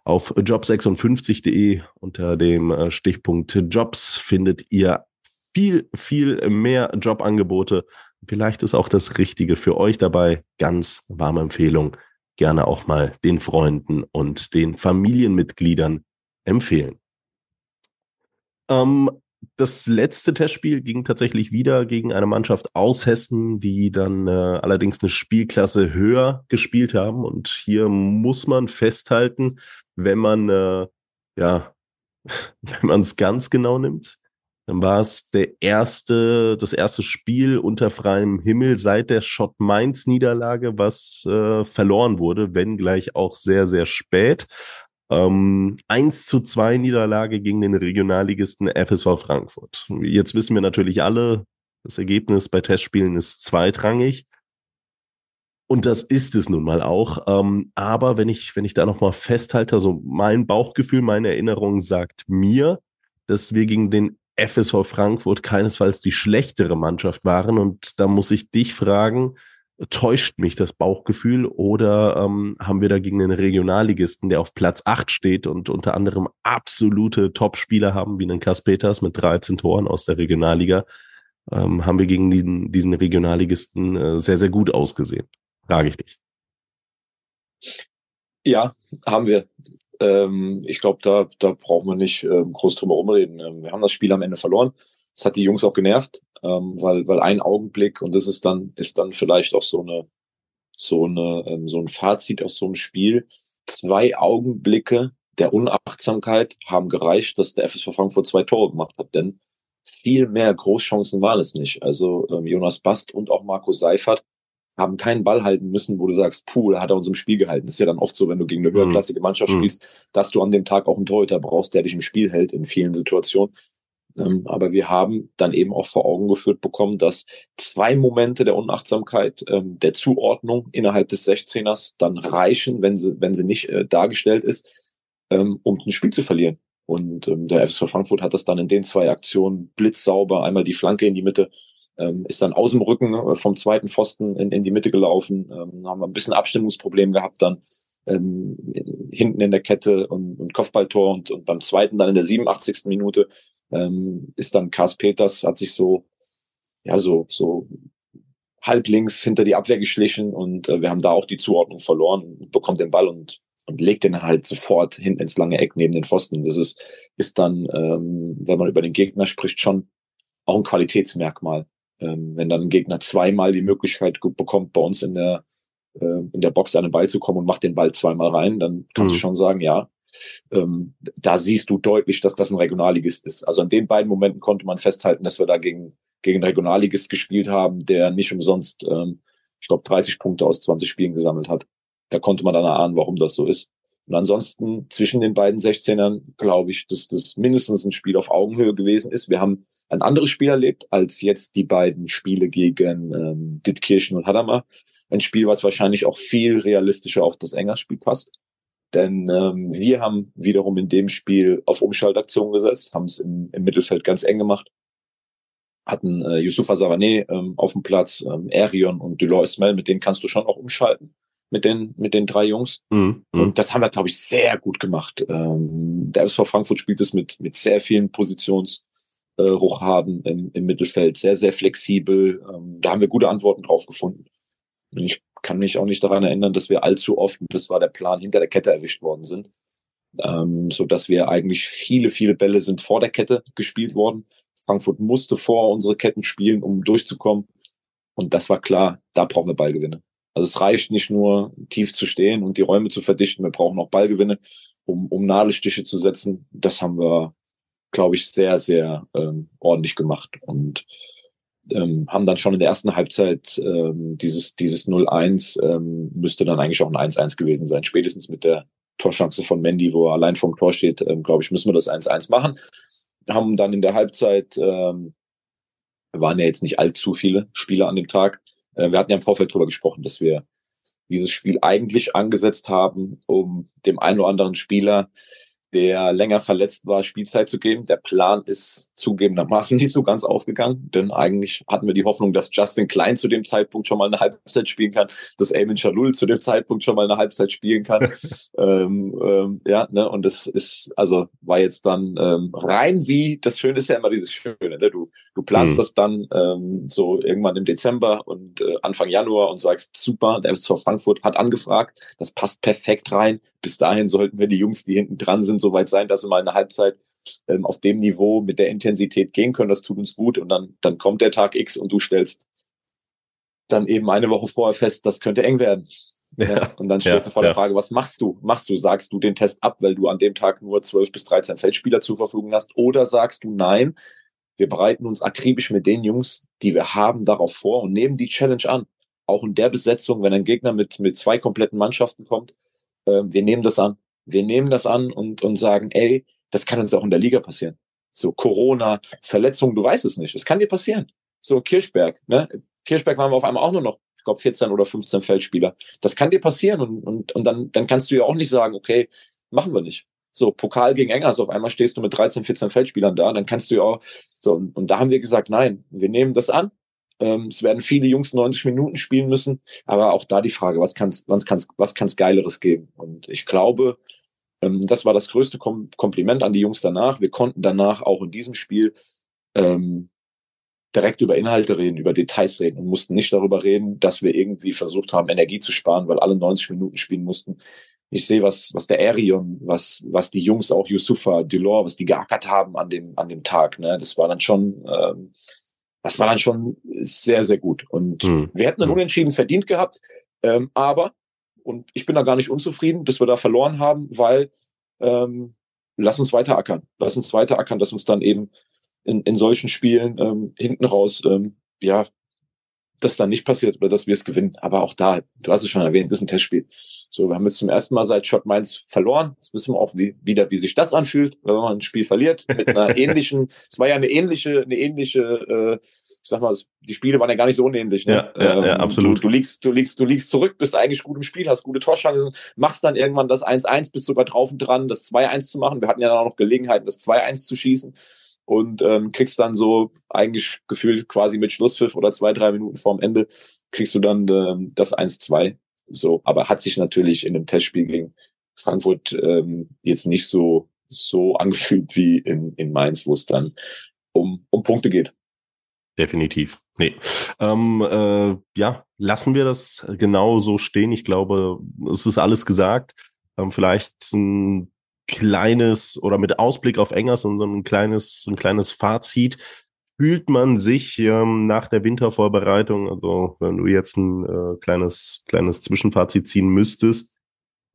Auf job56.de unter dem äh, Stichpunkt Jobs findet ihr viel, viel mehr Jobangebote. Vielleicht ist auch das Richtige für euch dabei. Ganz warme Empfehlung. Gerne auch mal den Freunden und den Familienmitgliedern empfehlen. Ähm, das letzte Testspiel ging tatsächlich wieder gegen eine Mannschaft aus Hessen, die dann äh, allerdings eine Spielklasse höher gespielt haben. Und hier muss man festhalten, wenn man äh, ja, wenn man es ganz genau nimmt, dann war es der erste, das erste Spiel unter freiem Himmel seit der Schott Mainz Niederlage, was äh, verloren wurde, wenn gleich auch sehr, sehr spät. Ähm, 1 zu 2 Niederlage gegen den Regionalligisten FSV Frankfurt. Jetzt wissen wir natürlich alle, das Ergebnis bei Testspielen ist zweitrangig. Und das ist es nun mal auch. Ähm, aber wenn ich, wenn ich da nochmal festhalte, also mein Bauchgefühl, meine Erinnerung sagt mir, dass wir gegen den FSV Frankfurt keinesfalls die schlechtere Mannschaft waren. Und da muss ich dich fragen, täuscht mich das Bauchgefühl oder ähm, haben wir dagegen einen Regionalligisten, der auf Platz 8 steht und unter anderem absolute Topspieler haben, wie einen Kas Peters mit 13 Toren aus der Regionalliga. ähm, haben wir gegen diesen, diesen Regionalligisten äh, sehr, sehr gut ausgesehen. Frage ich dich. Ja, haben wir. Ähm, ich glaube, da, da brauchen wir nicht ähm, groß drüber rumreden. Ähm, wir haben das Spiel am Ende verloren. Das hat die Jungs auch genervt, ähm, weil, weil ein Augenblick, und das ist dann, ist dann vielleicht auch so eine, so eine, ähm, so ein Fazit aus so einem Spiel. Zwei Augenblicke der Unachtsamkeit haben gereicht, dass der FSV Frankfurt zwei Tore gemacht hat, denn viel mehr Großchancen waren es nicht. Also ähm, Jonas Bast und auch Markus Seifert haben keinen Ball halten müssen, wo du sagst, puh, da hat er uns im Spiel gehalten. Das ist ja dann oft so, wenn du gegen eine mhm. höherklassige Mannschaft mhm. spielst, dass du an dem Tag auch einen Torhüter brauchst, der dich im Spiel hält in vielen Situationen. Ähm, aber wir haben dann eben auch vor Augen geführt bekommen, dass zwei Momente der Unachtsamkeit, ähm, der Zuordnung innerhalb des 16ers dann reichen, wenn sie, wenn sie nicht äh, dargestellt ist, ähm, um ein Spiel zu verlieren. Und ähm, der FSV Frankfurt hat das dann in den zwei Aktionen blitzsauber, einmal die Flanke in die Mitte, ähm, ist dann aus dem Rücken äh, vom zweiten Pfosten in, in die Mitte gelaufen, ähm, haben wir ein bisschen Abstimmungsproblem gehabt dann ähm, hinten in der Kette und, und Kopfballtor und, und beim zweiten dann in der 87. Minute ähm, ist dann Kars Peters, hat sich so, ja, so, so halblinks hinter die Abwehr geschlichen und äh, wir haben da auch die Zuordnung verloren, bekommt den Ball und, und legt den halt sofort hinten ins lange Eck neben den Pfosten. Das ist, ist dann, ähm, wenn man über den Gegner spricht, schon auch ein Qualitätsmerkmal. Ähm, wenn dann ein Gegner zweimal die Möglichkeit bekommt, bei uns in der, äh, in der Box an den Ball zu kommen und macht den Ball zweimal rein, dann kannst mhm. du schon sagen, ja, ähm, da siehst du deutlich, dass das ein Regionalligist ist. Also an den beiden Momenten konnte man festhalten, dass wir da gegen, gegen Regionalligist gespielt haben, der nicht umsonst, ähm, ich glaube, 30 Punkte aus 20 Spielen gesammelt hat. Da konnte man dann erahnen, warum das so ist. Und ansonsten zwischen den beiden 16ern glaube ich, dass das mindestens ein Spiel auf Augenhöhe gewesen ist. Wir haben ein anderes Spiel erlebt als jetzt die beiden Spiele gegen ähm, Dittkirchen und Hadamar. Ein Spiel, was wahrscheinlich auch viel realistischer auf das Engers-Spiel passt. Denn ähm, wir haben wiederum in dem Spiel auf Umschaltaktionen gesetzt, haben es im, im Mittelfeld ganz eng gemacht, hatten äh, Yusufa Savané ähm, auf dem Platz, ähm, Erion und Delors Ismail, mit denen kannst du schon auch umschalten, mit den, mit den drei Jungs. Mhm. mhm. Und das haben wir, glaube ich, sehr gut gemacht. Ähm, der FSV Frankfurt spielt es mit, mit sehr vielen Positionsruchhaben äh, im, im Mittelfeld, sehr, sehr flexibel. Ähm, da haben wir gute Antworten drauf gefunden. Und ich kann mich auch nicht daran erinnern, dass wir allzu oft, und das war der Plan, hinter der Kette erwischt worden sind. Ähm, so dass wir eigentlich viele, viele Bälle sind vor der Kette gespielt worden. Frankfurt musste vor unsere Ketten spielen, um durchzukommen. Und das war klar, da brauchen wir Ballgewinne. Also es reicht nicht nur tief zu stehen und die Räume zu verdichten, wir brauchen auch Ballgewinne, um, um Nadelstiche zu setzen. Das haben wir, glaube ich, sehr, sehr ähm, ordentlich gemacht. Und ähm, haben dann schon in der ersten Halbzeit ähm, dieses, dieses 0-1 ähm, müsste dann eigentlich auch ein 1-1 gewesen sein. Spätestens mit der Torchance von Mandy, wo er allein vom Tor steht, ähm, glaube ich, müssen wir das 1-1 machen. Haben dann in der Halbzeit, ähm, waren ja jetzt nicht allzu viele Spieler an dem Tag. Äh, wir hatten ja im Vorfeld drüber gesprochen, dass wir dieses Spiel eigentlich angesetzt haben, um dem einen oder anderen Spieler der länger verletzt war, Spielzeit zu geben. Der Plan ist zugegebenermaßen nicht so ganz aufgegangen, denn eigentlich hatten wir die Hoffnung, dass Justin Klein zu dem Zeitpunkt schon mal eine Halbzeit spielen kann, dass Eamon Chalul zu dem Zeitpunkt schon mal eine Halbzeit spielen kann. ähm, ähm, ja, ne, und das ist, also war jetzt dann ähm, rein wie, das Schöne ist ja immer dieses Schöne, ne? du, du planst mhm. das dann ähm, so irgendwann im Dezember und äh, Anfang Januar und sagst, super, der FSV Frankfurt hat angefragt, das passt perfekt rein, bis dahin sollten wir die Jungs, die hinten dran sind, so weit sein, dass sie mal eine Halbzeit ähm, auf dem Niveau mit der Intensität gehen können. Das tut uns gut. Und dann, dann kommt der Tag X und du stellst dann eben eine Woche vorher fest, das könnte eng werden. Ja. Und dann stellst ja, du vor der Frage, was machst du? Machst du, sagst du den Test ab, weil du an dem Tag nur 12 bis 13 Feldspieler zur Verfügung hast? Oder sagst du nein, wir bereiten uns akribisch mit den Jungs, die wir haben, darauf vor und nehmen die Challenge an. Auch in der Besetzung, wenn ein Gegner mit, mit zwei kompletten Mannschaften kommt, äh, wir nehmen das an. Wir nehmen das an und, und sagen, ey, das kann uns auch in der Liga passieren. So Corona, Verletzungen, du weißt es nicht. Es kann dir passieren. So Kirchberg, ne? Kirchberg waren wir auf einmal auch nur noch, ich glaube, 14 oder 15 Feldspieler. Das kann dir passieren und, und, und dann, dann kannst du ja auch nicht sagen, okay, machen wir nicht. So, Pokal gegen Engers, auf einmal stehst du mit 13, 14 Feldspielern da, dann kannst du ja auch, so, und, und da haben wir gesagt, nein, wir nehmen das an, ähm, es werden viele Jungs 90 Minuten spielen müssen, aber auch da die Frage, was kann's, was kann's, was kann's Geileres geben? Und ich glaube, ähm, das war das größte Kom Kompliment an die Jungs danach. Wir konnten danach auch in diesem Spiel ähm, direkt über Inhalte reden, über Details reden und mussten nicht darüber reden, dass wir irgendwie versucht haben, Energie zu sparen, weil alle 90 Minuten spielen mussten. Ich sehe, was, was der Arion, was, was die Jungs, auch Yusufa, Delors, was die geackert haben an dem, an dem Tag. Ne? Das war dann schon, ähm, das war dann schon sehr, sehr gut. Und mhm. wir hätten einen hm. Unentschieden verdient gehabt, ähm, aber, und ich bin da gar nicht unzufrieden, dass wir da verloren haben, weil ähm, lass uns weiter ackern. Lass uns weiter ackern, dass uns dann eben in, in solchen Spielen ähm, hinten raus, ähm, ja, das dann nicht passiert oder dass wir es gewinnen. Aber auch da, du hast es schon erwähnt, das ist ein Testspiel. So, wir haben jetzt zum ersten Mal seit Shot Mainz verloren. Jetzt wissen wir auch wie, wieder, wie sich das anfühlt, wenn man ein Spiel verliert. Mit einer ähnlichen, es war ja eine ähnliche, eine ähnliche, äh, ich sag mal, die Spiele waren ja gar nicht so unähnlich. Ne? Ja, ja, ja ähm, absolut. Du, du, liegst, du liegst, du liegst zurück, bist eigentlich gut im Spiel, hast gute Torchancen, machst dann irgendwann das 1-1, bist sogar drauf und dran, das 2-1 zu machen. Wir hatten ja dann auch noch Gelegenheiten, das 2-1 zu schießen und ähm, kriegst dann so eigentlich gefühlt quasi mit Schlusspfiff oder zwei, drei Minuten vorm Ende kriegst du dann ähm, das 1-2. So, aber hat sich natürlich in dem Testspiel gegen Frankfurt ähm, jetzt nicht so so angefühlt wie in, in Mainz, wo es dann um, um Punkte geht. Definitiv. Nee. Ähm, äh, ja, lassen wir das genau so stehen. Ich glaube, es ist alles gesagt. Ähm, vielleicht ein kleines oder mit Ausblick auf Engers und so ein kleines, ein kleines Fazit. Fühlt man sich ähm, nach der Wintervorbereitung, also wenn du jetzt ein äh, kleines, kleines Zwischenfazit ziehen müsstest,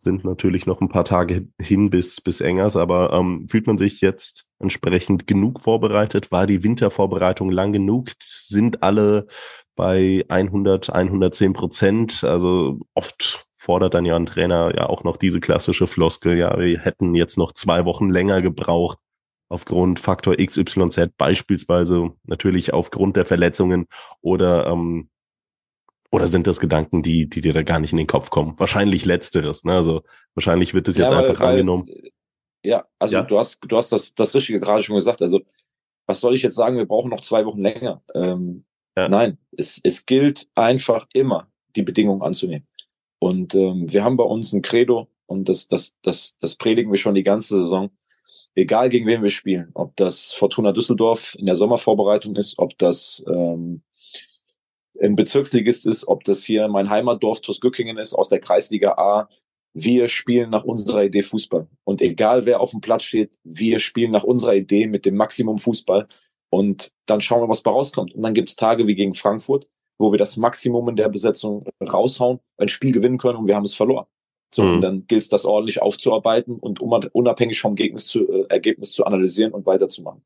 sind natürlich noch ein paar Tage hin bis, bis Engers, aber ähm, fühlt man sich jetzt entsprechend genug vorbereitet? War die Wintervorbereitung lang genug? Sind alle bei 100, 110 Prozent? Also oft fordert dann ja ein Trainer ja auch noch diese klassische Floskel, ja, wir hätten jetzt noch zwei Wochen länger gebraucht aufgrund Faktor XYZ, beispielsweise natürlich aufgrund der Verletzungen oder ähm, oder sind das Gedanken, die, die dir da gar nicht in den Kopf kommen? Wahrscheinlich letzteres, ne? Also wahrscheinlich wird es jetzt ja, weil, einfach weil, angenommen. Ja, also ja? du hast, du hast das, das Richtige gerade schon gesagt. Also, was soll ich jetzt sagen? Wir brauchen noch zwei Wochen länger. Ähm, ja. Nein, es, es gilt einfach immer, die Bedingungen anzunehmen. Und ähm, wir haben bei uns ein Credo und das, das, das, das predigen wir schon die ganze Saison. Egal gegen wen wir spielen, ob das Fortuna Düsseldorf in der Sommervorbereitung ist, ob das ähm, ein Bezirksligist ist, ob das hier mein Heimatdorf Tuskückingen ist aus der Kreisliga A. Wir spielen nach unserer Idee Fußball. Und egal wer auf dem Platz steht, wir spielen nach unserer Idee mit dem Maximum Fußball. Und dann schauen wir, was bei rauskommt. Und dann gibt es Tage wie gegen Frankfurt, wo wir das Maximum in der Besetzung raushauen, ein Spiel gewinnen können und wir haben es verloren. So, mhm. und dann gilt es, das ordentlich aufzuarbeiten und unabhängig vom Ergebnis zu, äh, Ergebnis zu analysieren und weiterzumachen.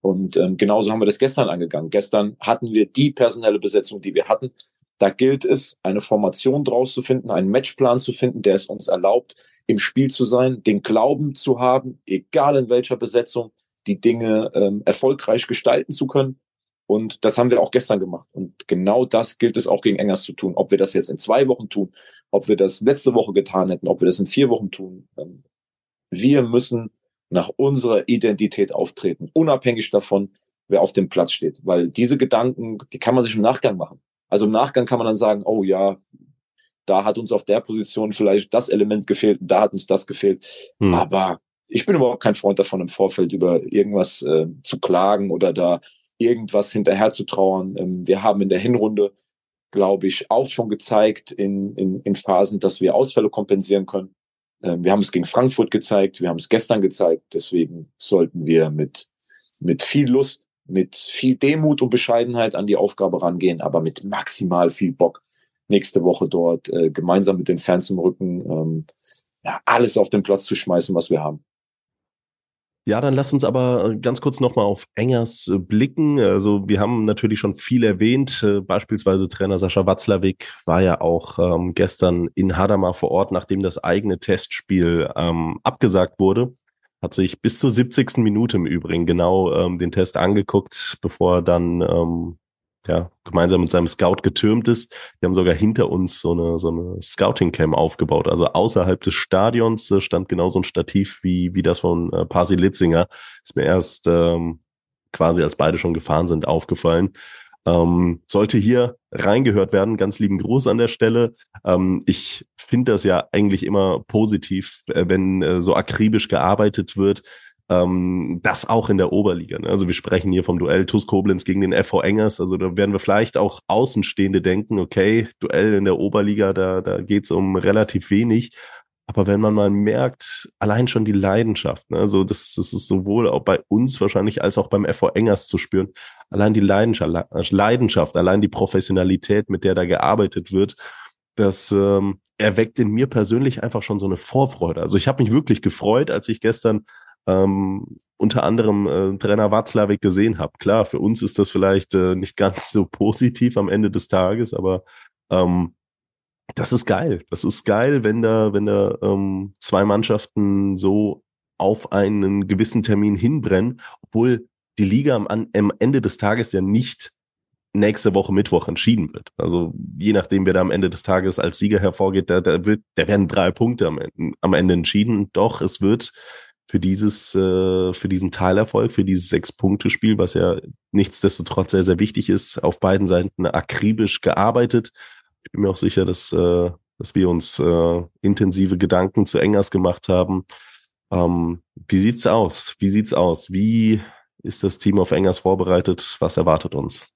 Und ähm, genauso haben wir das gestern angegangen. Gestern hatten wir die personelle Besetzung, die wir hatten. Da gilt es, eine Formation draus zu finden, einen Matchplan zu finden, der es uns erlaubt, im Spiel zu sein, den Glauben zu haben, egal in welcher Besetzung, die Dinge ähm, erfolgreich gestalten zu können und das haben wir auch gestern gemacht. Und genau das gilt es auch gegen Engers zu tun. Ob wir das jetzt in zwei Wochen tun, ob wir das letzte Woche getan hätten, ob wir das in vier Wochen tun. Ähm, wir müssen nach unserer Identität auftreten, unabhängig davon, wer auf dem Platz steht. Weil diese Gedanken, die kann man sich im Nachgang machen. Also im Nachgang kann man dann sagen, oh ja, da hat uns auf der Position vielleicht das Element gefehlt, da hat uns das gefehlt. Hm. Aber ich bin überhaupt kein Freund davon, im Vorfeld über irgendwas äh, zu klagen oder da irgendwas hinterher zu trauern. Ähm, wir haben in der Hinrunde, glaube ich, auch schon gezeigt in, in, in Phasen, dass wir Ausfälle kompensieren können. Ähm, wir haben es gegen Frankfurt gezeigt, wir haben es gestern gezeigt. Deswegen sollten wir mit, mit viel Lust, mit viel Demut und Bescheidenheit an die Aufgabe rangehen, aber mit maximal viel Bock nächste Woche dort äh, gemeinsam mit den Fans im Rücken ähm, ja, alles auf den Platz zu schmeißen, was wir haben. Ja, dann lass uns aber äh, ganz kurz nochmal auf Engers äh, blicken. Also wir haben natürlich schon viel erwähnt. Äh, beispielsweise Trainer Sascha Watzlawick war ja auch ähm, gestern in Hadamar vor Ort, nachdem das eigene Testspiel ähm, abgesagt wurde. Hat sich bis zur 70. Minute im Übrigen genau ähm, den Test angeguckt, bevor er dann ähm, ja, gemeinsam mit seinem Scout getürmt ist. Die haben sogar hinter uns so eine, so eine Scouting-Cam aufgebaut. Also außerhalb des Stadions äh, stand genau so ein Stativ wie, wie das von äh, Pasi Litzinger. Ist mir erst ähm, quasi, als beide schon gefahren sind, aufgefallen. Ähm, sollte hier reingehört werden. Ganz lieben Gruß an der Stelle. Ähm, ich finde das ja eigentlich immer positiv, äh, wenn äh, so akribisch gearbeitet wird Ähm, das auch in der Oberliga. Ne? Also wir sprechen hier vom Duell TuS Koblenz gegen den FV Engers. Also da werden wir vielleicht auch Außenstehende denken, okay, Duell in der Oberliga, da, da geht es um relativ wenig. Aber wenn man mal merkt, allein schon die Leidenschaft, ne, also das, das ist sowohl auch bei uns wahrscheinlich als auch beim FV Engers zu spüren, allein die Leidenschaft, Leidenschaft, allein die Professionalität, mit der da gearbeitet wird, das ähm, erweckt in mir persönlich einfach schon so eine Vorfreude. Also ich habe mich wirklich gefreut, als ich gestern ähm, unter anderem äh, Trainer Watzlawick gesehen habe. Klar, für uns ist das vielleicht äh, nicht ganz so positiv am Ende des Tages, aber ähm, das ist geil. Das ist geil, wenn da, wenn da ähm, zwei Mannschaften so auf einen gewissen Termin hinbrennen, obwohl die Liga am, am Ende des Tages ja nicht nächste Woche Mittwoch entschieden wird. Also je nachdem, wer da am Ende des Tages als Sieger hervorgeht, da, da, wird, da werden drei Punkte am am Ende entschieden. Doch es wird für dieses, äh, für diesen Teilerfolg, für dieses Sechs-Punkte-Spiel, was ja nichtsdestotrotz sehr, sehr wichtig ist, auf beiden Seiten akribisch gearbeitet ich bin mir auch sicher, dass, äh, dass wir uns äh, intensive Gedanken zu Engers gemacht haben. Ähm, wie sieht's aus? Wie sieht's aus? Wie ist das Team auf Engers vorbereitet? Was erwartet uns?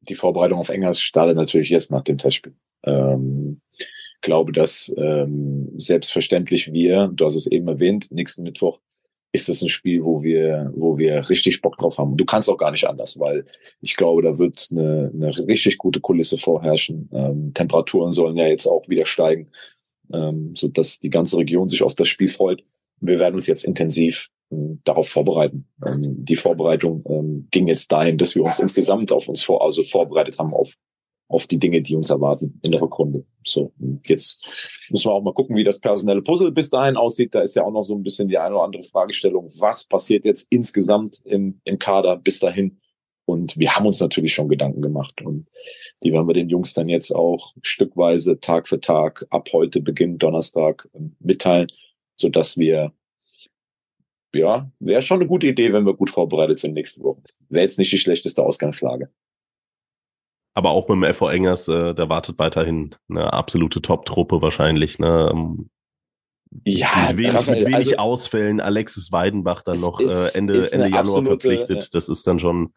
Die Vorbereitung auf Engers startet natürlich jetzt nach dem Testspiel. Ähm, glaube, dass ähm, selbstverständlich wir, du hast es eben erwähnt, nächsten Mittwoch ist das ein Spiel, wo wir, wo wir richtig Bock drauf haben. Du kannst auch gar nicht anders, weil ich glaube, da wird eine, eine richtig gute Kulisse vorherrschen. Ähm, Temperaturen sollen ja jetzt auch wieder steigen, ähm, so dass die ganze Region sich auf das Spiel freut. Wir werden uns jetzt intensiv ähm, darauf vorbereiten. Ähm, die Vorbereitung ähm, ging jetzt dahin, dass wir uns insgesamt auf uns vor, also vorbereitet haben auf auf die Dinge, die uns erwarten in der Rückrunde. So, jetzt müssen wir auch mal gucken, wie das personelle Puzzle bis dahin aussieht. Da ist ja auch noch so ein bisschen die eine oder andere Fragestellung. Was passiert jetzt insgesamt im, im Kader bis dahin? Und wir haben uns natürlich schon Gedanken gemacht und die werden wir den Jungs dann jetzt auch stückweise Tag für Tag ab heute Beginn Donnerstag ähm, mitteilen, so dass wir ja, wäre schon eine gute Idee, wenn wir gut vorbereitet sind nächste Woche. Wäre jetzt nicht die schlechteste Ausgangslage. Aber auch mit dem FV Engers, äh, da wartet weiterhin eine absolute Top-Truppe wahrscheinlich. Ne? Ähm, ja, mit wenig, Raphael, mit wenig also, Ausfällen. Alexis Weidenbach dann noch ist, äh, Ende, Ende Januar absolute, verpflichtet. Das ist dann schon,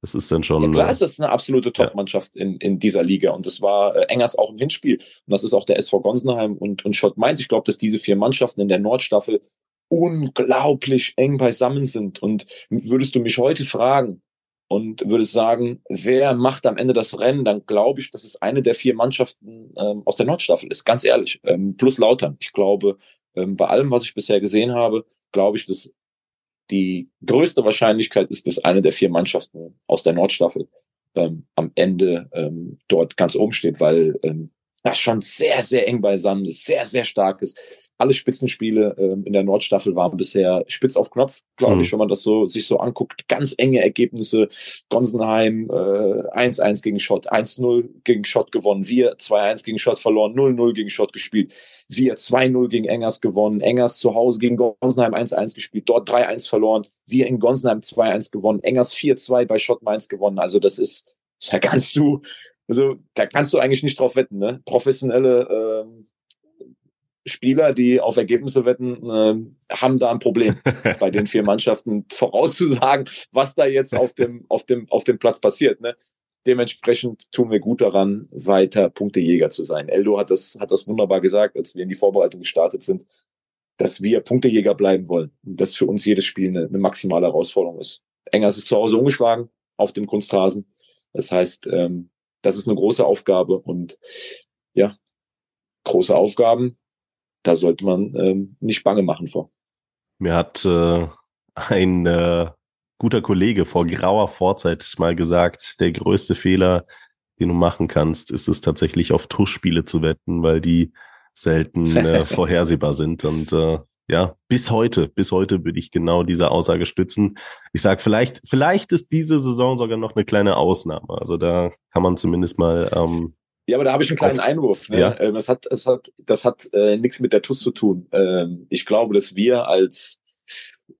das ist dann schon. Ja, klar äh, ist das eine absolute Top-Mannschaft ja. in, in dieser Liga. Und das war äh, Engers auch im Hinspiel. Und das ist auch der SV Gonsenheim und, und Schott Mainz. Ich glaube, dass diese vier Mannschaften in der Nordstaffel unglaublich eng beisammen sind. Und würdest du mich heute fragen, und würde sagen, wer macht am Ende das Rennen, dann glaube ich, dass es eine der vier Mannschaften ähm, aus der Nordstaffel ist, ganz ehrlich. Ähm, plus Lautern. Ich glaube, ähm, bei allem, was ich bisher gesehen habe, glaube ich, dass die größte Wahrscheinlichkeit ist, dass eine der vier Mannschaften aus der Nordstaffel ähm, am Ende ähm, dort ganz oben steht, weil ähm, das schon sehr, sehr eng beisammen ist, sehr, sehr stark ist alle Spitzenspiele ähm, in der Nordstaffel waren bisher spitz auf Knopf, glaube mhm. ich, wenn man das so sich so anguckt. Ganz enge Ergebnisse. Gonsenheim äh, 1-1 gegen Schott, 1-0 gegen Schott gewonnen. Wir 2-1 gegen Schott verloren, 0-0 gegen Schott gespielt. Wir 2-0 gegen Engers gewonnen. Engers zu Hause gegen Gonsenheim 1-1 gespielt, dort 3-1 verloren. Wir in Gonsenheim 2-1 gewonnen. Engers 4-2 bei Schott Mainz gewonnen. Also das ist, da kannst du, also da kannst du eigentlich nicht drauf wetten, ne? Professionelle ähm, Spieler, die auf Ergebnisse wetten, äh, haben da ein Problem bei den vier Mannschaften vorauszusagen, was da jetzt auf dem, auf dem, auf dem Platz passiert. Ne? Dementsprechend tun wir gut daran, weiter Punktejäger zu sein. Eldo hat das, hat das wunderbar gesagt, als wir in die Vorbereitung gestartet sind, dass wir Punktejäger bleiben wollen. Und dass für uns jedes Spiel eine, eine maximale Herausforderung ist. Engers ist zu Hause ungeschlagen auf dem Kunstrasen. Das heißt, ähm, das ist eine große Aufgabe und ja, große Aufgaben da sollte man ähm, nicht bange machen vor. Mir hat äh, ein äh, guter Kollege vor grauer Vorzeit mal gesagt, der größte Fehler, den du machen kannst, ist es tatsächlich auf Tuschspiele zu wetten, weil die selten äh, vorhersehbar sind. Und äh, ja, bis heute, bis heute würde ich genau diese Aussage stützen. Ich sage, vielleicht, vielleicht ist diese Saison sogar noch eine kleine Ausnahme. Also da kann man zumindest mal ähm, ja, aber da habe ich einen kleinen Einwurf. Ne? Ja. Ähm, das hat, das hat, das hat äh, nichts mit der TUS zu tun. Ähm, ich glaube, dass wir als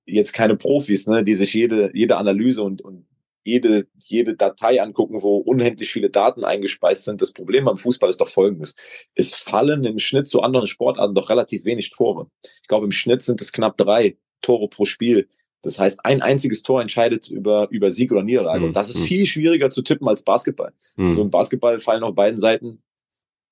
jetzt keine Profis, ne, die sich jede, jede Analyse und, und jede, jede Datei angucken, wo unendlich viele Daten eingespeist sind. Das Problem beim Fußball ist doch folgendes. Es fallen im Schnitt zu anderen Sportarten doch relativ wenig Tore. Ich glaube, im Schnitt sind es knapp drei Tore pro Spiel. Das heißt, ein einziges Tor entscheidet über, über Sieg oder Niederlage. Mhm. Und das ist mhm. viel schwieriger zu tippen als Basketball. Mhm. So im Basketball fallen auf beiden Seiten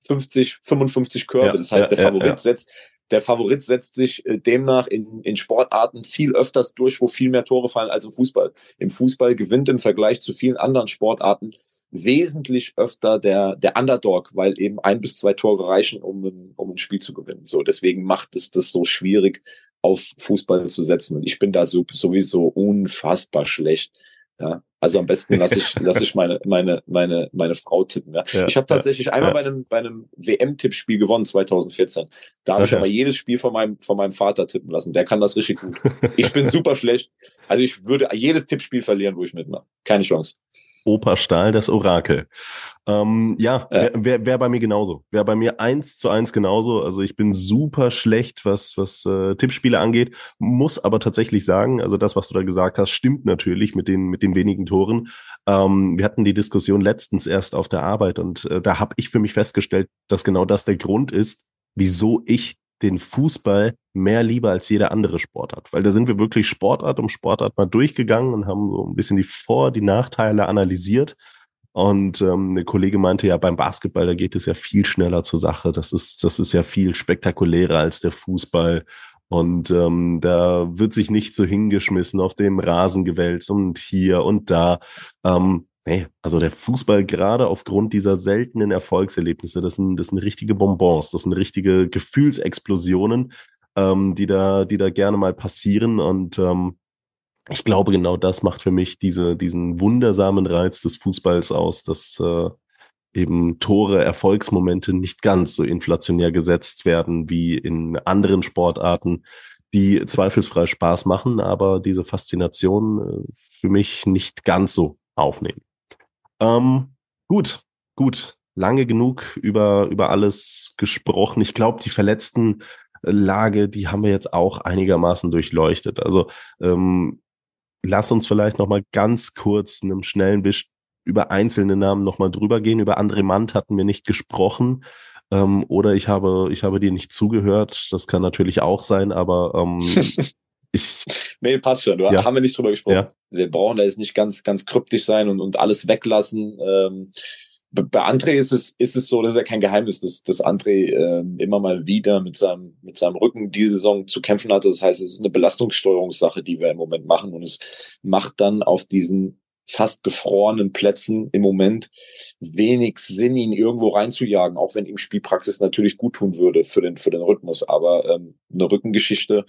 50, 55 Körbe. Ja, das heißt, ja, der Favorit ja, setzt, der Favorit setzt sich äh, demnach in, in Sportarten viel öfters durch, wo viel mehr Tore fallen als im Fußball. Im Fußball gewinnt im Vergleich zu vielen anderen Sportarten wesentlich öfter der, der Underdog, weil eben ein bis zwei Tore reichen, um ein, um ein Spiel zu gewinnen. So, deswegen macht es das so schwierig, auf Fußball zu setzen. Und ich bin da so, sowieso unfassbar schlecht. Ja, also am besten lasse ich, lasse ich meine, meine, meine, meine Frau tippen. Ja. ja ich habe tatsächlich ja, einmal ja. bei einem, bei einem WM-Tippspiel gewonnen, 2014. Da habe ich aber jedes Spiel von meinem, von meinem Vater tippen lassen. Der kann das richtig gut. Ich bin super schlecht. Also ich würde jedes Tippspiel verlieren, wo ich mitmache. Keine Chance. Opa Stahl, das Orakel. Ähm, ja, wäre wär, wär bei mir genauso. Wäre bei mir eins zu eins genauso. Also ich bin super schlecht, was, was äh, Tippspiele angeht, muss aber tatsächlich sagen, also das, was du da gesagt hast, stimmt natürlich mit den, mit den wenigen Toren. Ähm, wir hatten die Diskussion letztens erst auf der Arbeit und äh, da habe ich für mich festgestellt, dass genau das der Grund ist, wieso ich den Fußball mehr lieber als jeder andere Sportart. Weil da sind wir wirklich Sportart um Sportart mal durchgegangen und haben so ein bisschen die Vor-, die Nachteile analysiert. Und ähm, eine Kollege meinte ja, beim Basketball, da geht es ja viel schneller zur Sache. Das ist, das ist ja viel spektakulärer als der Fußball. Und ähm, da wird sich nicht so hingeschmissen auf dem Rasen gewälzt und hier und da. Ähm, Nee, also der Fußball gerade aufgrund dieser seltenen Erfolgserlebnisse, das sind, das sind richtige Bonbons, das sind richtige Gefühlsexplosionen, ähm, die da, die da gerne mal passieren. Und ähm, ich glaube, genau das macht für mich diese, diesen wundersamen Reiz des Fußballs aus, dass äh, eben Tore, Erfolgsmomente nicht ganz so inflationär gesetzt werden wie in anderen Sportarten, die zweifelsfrei Spaß machen, aber diese Faszination äh, für mich nicht ganz so aufnehmen. Ähm, gut, gut. Lange genug über, über alles gesprochen. Ich glaube, die verletzten Lage, die haben wir jetzt auch einigermaßen durchleuchtet. Also ähm, lass uns vielleicht noch mal ganz kurz in einem schnellen Wisch über einzelne Namen noch mal drüber gehen. Über André Mant hatten wir nicht gesprochen. Ähm, oder ich habe, ich habe dir nicht zugehört. Das kann natürlich auch sein, aber ähm, ich. Nee, passt schon. Ja. haben wir nicht drüber gesprochen. Ja. Wir brauchen da jetzt nicht ganz, ganz kryptisch sein und, und alles weglassen. Ähm, bei André ist es, ist es so, das ist ja kein Geheimnis, dass, dass André äh, immer mal wieder mit seinem, mit seinem Rücken die Saison zu kämpfen hatte. Das heißt, es ist eine Belastungssteuerungssache, die wir im Moment machen. Und es macht dann auf diesen fast gefrorenen Plätzen im Moment wenig Sinn, ihn irgendwo reinzujagen, auch wenn ihm Spielpraxis natürlich gut tun würde für den, für den Rhythmus. Aber ähm, eine Rückengeschichte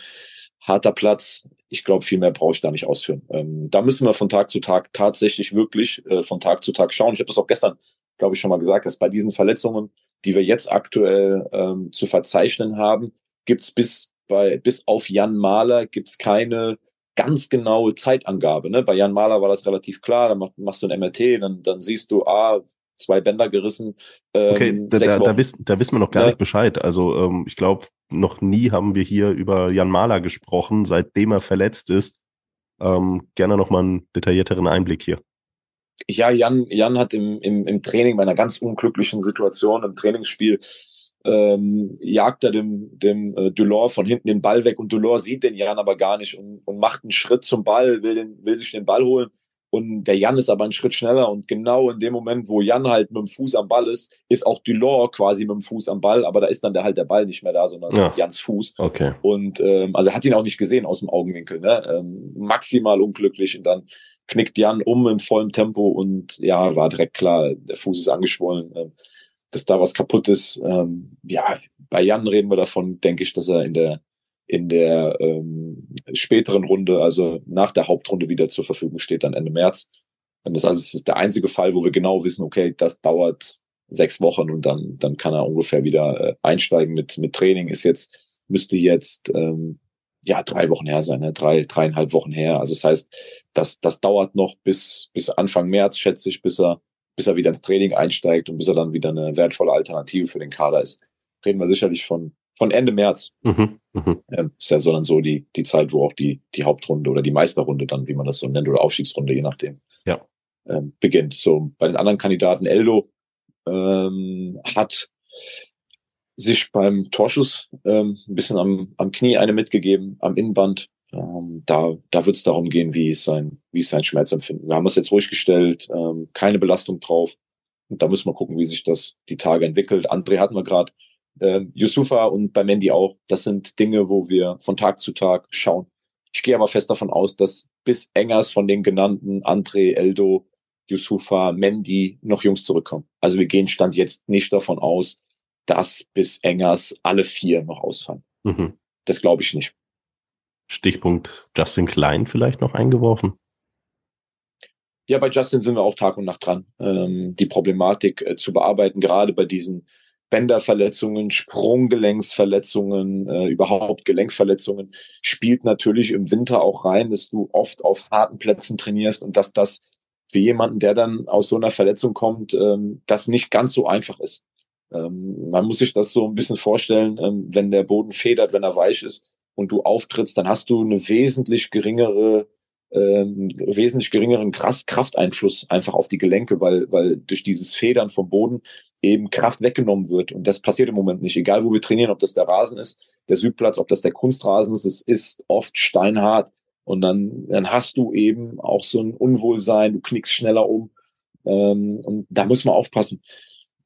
harter Platz. Ich glaube, viel mehr brauche ich da nicht ausführen. Ähm, da müssen wir von Tag zu Tag tatsächlich wirklich äh, von Tag zu Tag schauen. Ich habe das auch gestern, glaube ich, schon mal gesagt, dass bei diesen Verletzungen, die wir jetzt aktuell ähm, zu verzeichnen haben, gibt's bis bei bis auf Jan Mahler gibt's keine ganz genaue Zeitangabe. Ne? Bei Jan Mahler war das relativ klar. Dann mach, machst du ein MRT, dann, dann siehst du, ah, zwei Bänder gerissen. Ähm, okay, da, da, da, wissen, da wissen wir noch gar ja. nicht Bescheid. Also ähm, ich glaube, noch nie haben wir hier über Jan Mahler gesprochen, seitdem er verletzt ist. Ähm, gerne nochmal einen detaillierteren Einblick hier. Ja, Jan, Jan hat im, im, im Training bei einer ganz unglücklichen Situation im Trainingsspiel ähm, jagt er dem, dem äh, Delors von hinten den Ball weg und Delors sieht den Jan aber gar nicht und, und macht einen Schritt zum Ball, will, den, will sich den Ball holen und der Jan ist aber einen Schritt schneller und genau in dem Moment, wo Jan halt mit dem Fuß am Ball ist, ist auch Dulor quasi mit dem Fuß am Ball, aber da ist dann der halt der Ball nicht mehr da, sondern ja. Jans Fuß. Okay. Und ähm, also hat ihn auch nicht gesehen aus dem Augenwinkel, ne? Ähm, maximal unglücklich und dann knickt Jan um im vollen Tempo und ja, war direkt klar, der Fuß ist angeschwollen, ähm, dass da was kaputt ist. Ähm, ja, bei Jan reden wir davon, denke ich, dass er in der in der ähm, späteren Runde, also nach der Hauptrunde wieder zur Verfügung steht, dann Ende März. Und das, also, das ist der einzige Fall, wo wir genau wissen, okay, das dauert sechs Wochen und dann, dann kann er ungefähr wieder äh, einsteigen mit, mit Training. Ist jetzt, müsste jetzt ähm, ja drei Wochen her sein, ne? drei, dreieinhalb Wochen her. Also das heißt, das, das dauert noch bis, bis Anfang März, schätze ich, bis er, bis er wieder ins Training einsteigt und bis er dann wieder eine wertvolle Alternative für den Kader ist. Reden wir sicherlich von von Ende März. Mhm, mh. ähm, ist ja so dann so die, die Zeit, wo auch die, die Hauptrunde oder die Meisterrunde dann, wie man das so nennt, oder Aufstiegsrunde, je nachdem, ja. ähm, beginnt. So, bei den anderen Kandidaten, Eldo ähm, hat sich beim Torschuss ähm, ein bisschen am, am Knie eine mitgegeben, am Innenband. Ähm, da da wird es darum gehen, wie ist sein, wie ist sein Schmerzempfinden. Wir haben es jetzt ruhig gestellt, ähm, keine Belastung drauf. Und da müssen wir gucken, wie sich das die Tage entwickelt. André hatten wir gerade, äh, Yusufa und bei Mandy auch. Das sind Dinge, wo wir von Tag zu Tag schauen. Ich gehe aber fest davon aus, dass bis Engers von den genannten André, Eldo, Yusufa, Mendy noch Jungs zurückkommen. Also wir gehen Stand jetzt nicht davon aus, dass bis Engers alle vier noch ausfallen. Mhm. Das glaube ich nicht. Stichpunkt Justin Klein vielleicht noch eingeworfen? Ja, bei Justin sind wir auch Tag und Nacht dran, ähm, die Problematik äh, zu bearbeiten, gerade bei diesen Bänderverletzungen, Sprunggelenksverletzungen, äh, überhaupt Gelenkverletzungen, spielt natürlich im Winter auch rein, dass du oft auf harten Plätzen trainierst und dass das für jemanden, der dann aus so einer Verletzung kommt, ähm, das nicht ganz so einfach ist. Ähm, man muss sich das so ein bisschen vorstellen, ähm, wenn der Boden federt, wenn er weich ist und du auftrittst, dann hast du eine wesentlich geringere ähm, wesentlich geringeren Krafteinfluss einfach auf die Gelenke, weil, weil durch dieses Federn vom Boden eben Kraft weggenommen wird. Und das passiert im Moment nicht. Egal, wo wir trainieren, ob das der Rasen ist, der Südplatz, ob das der Kunstrasen ist, es ist oft steinhart. Und dann, dann hast du eben auch so ein Unwohlsein, du knickst schneller um. Ähm, und da muss man aufpassen.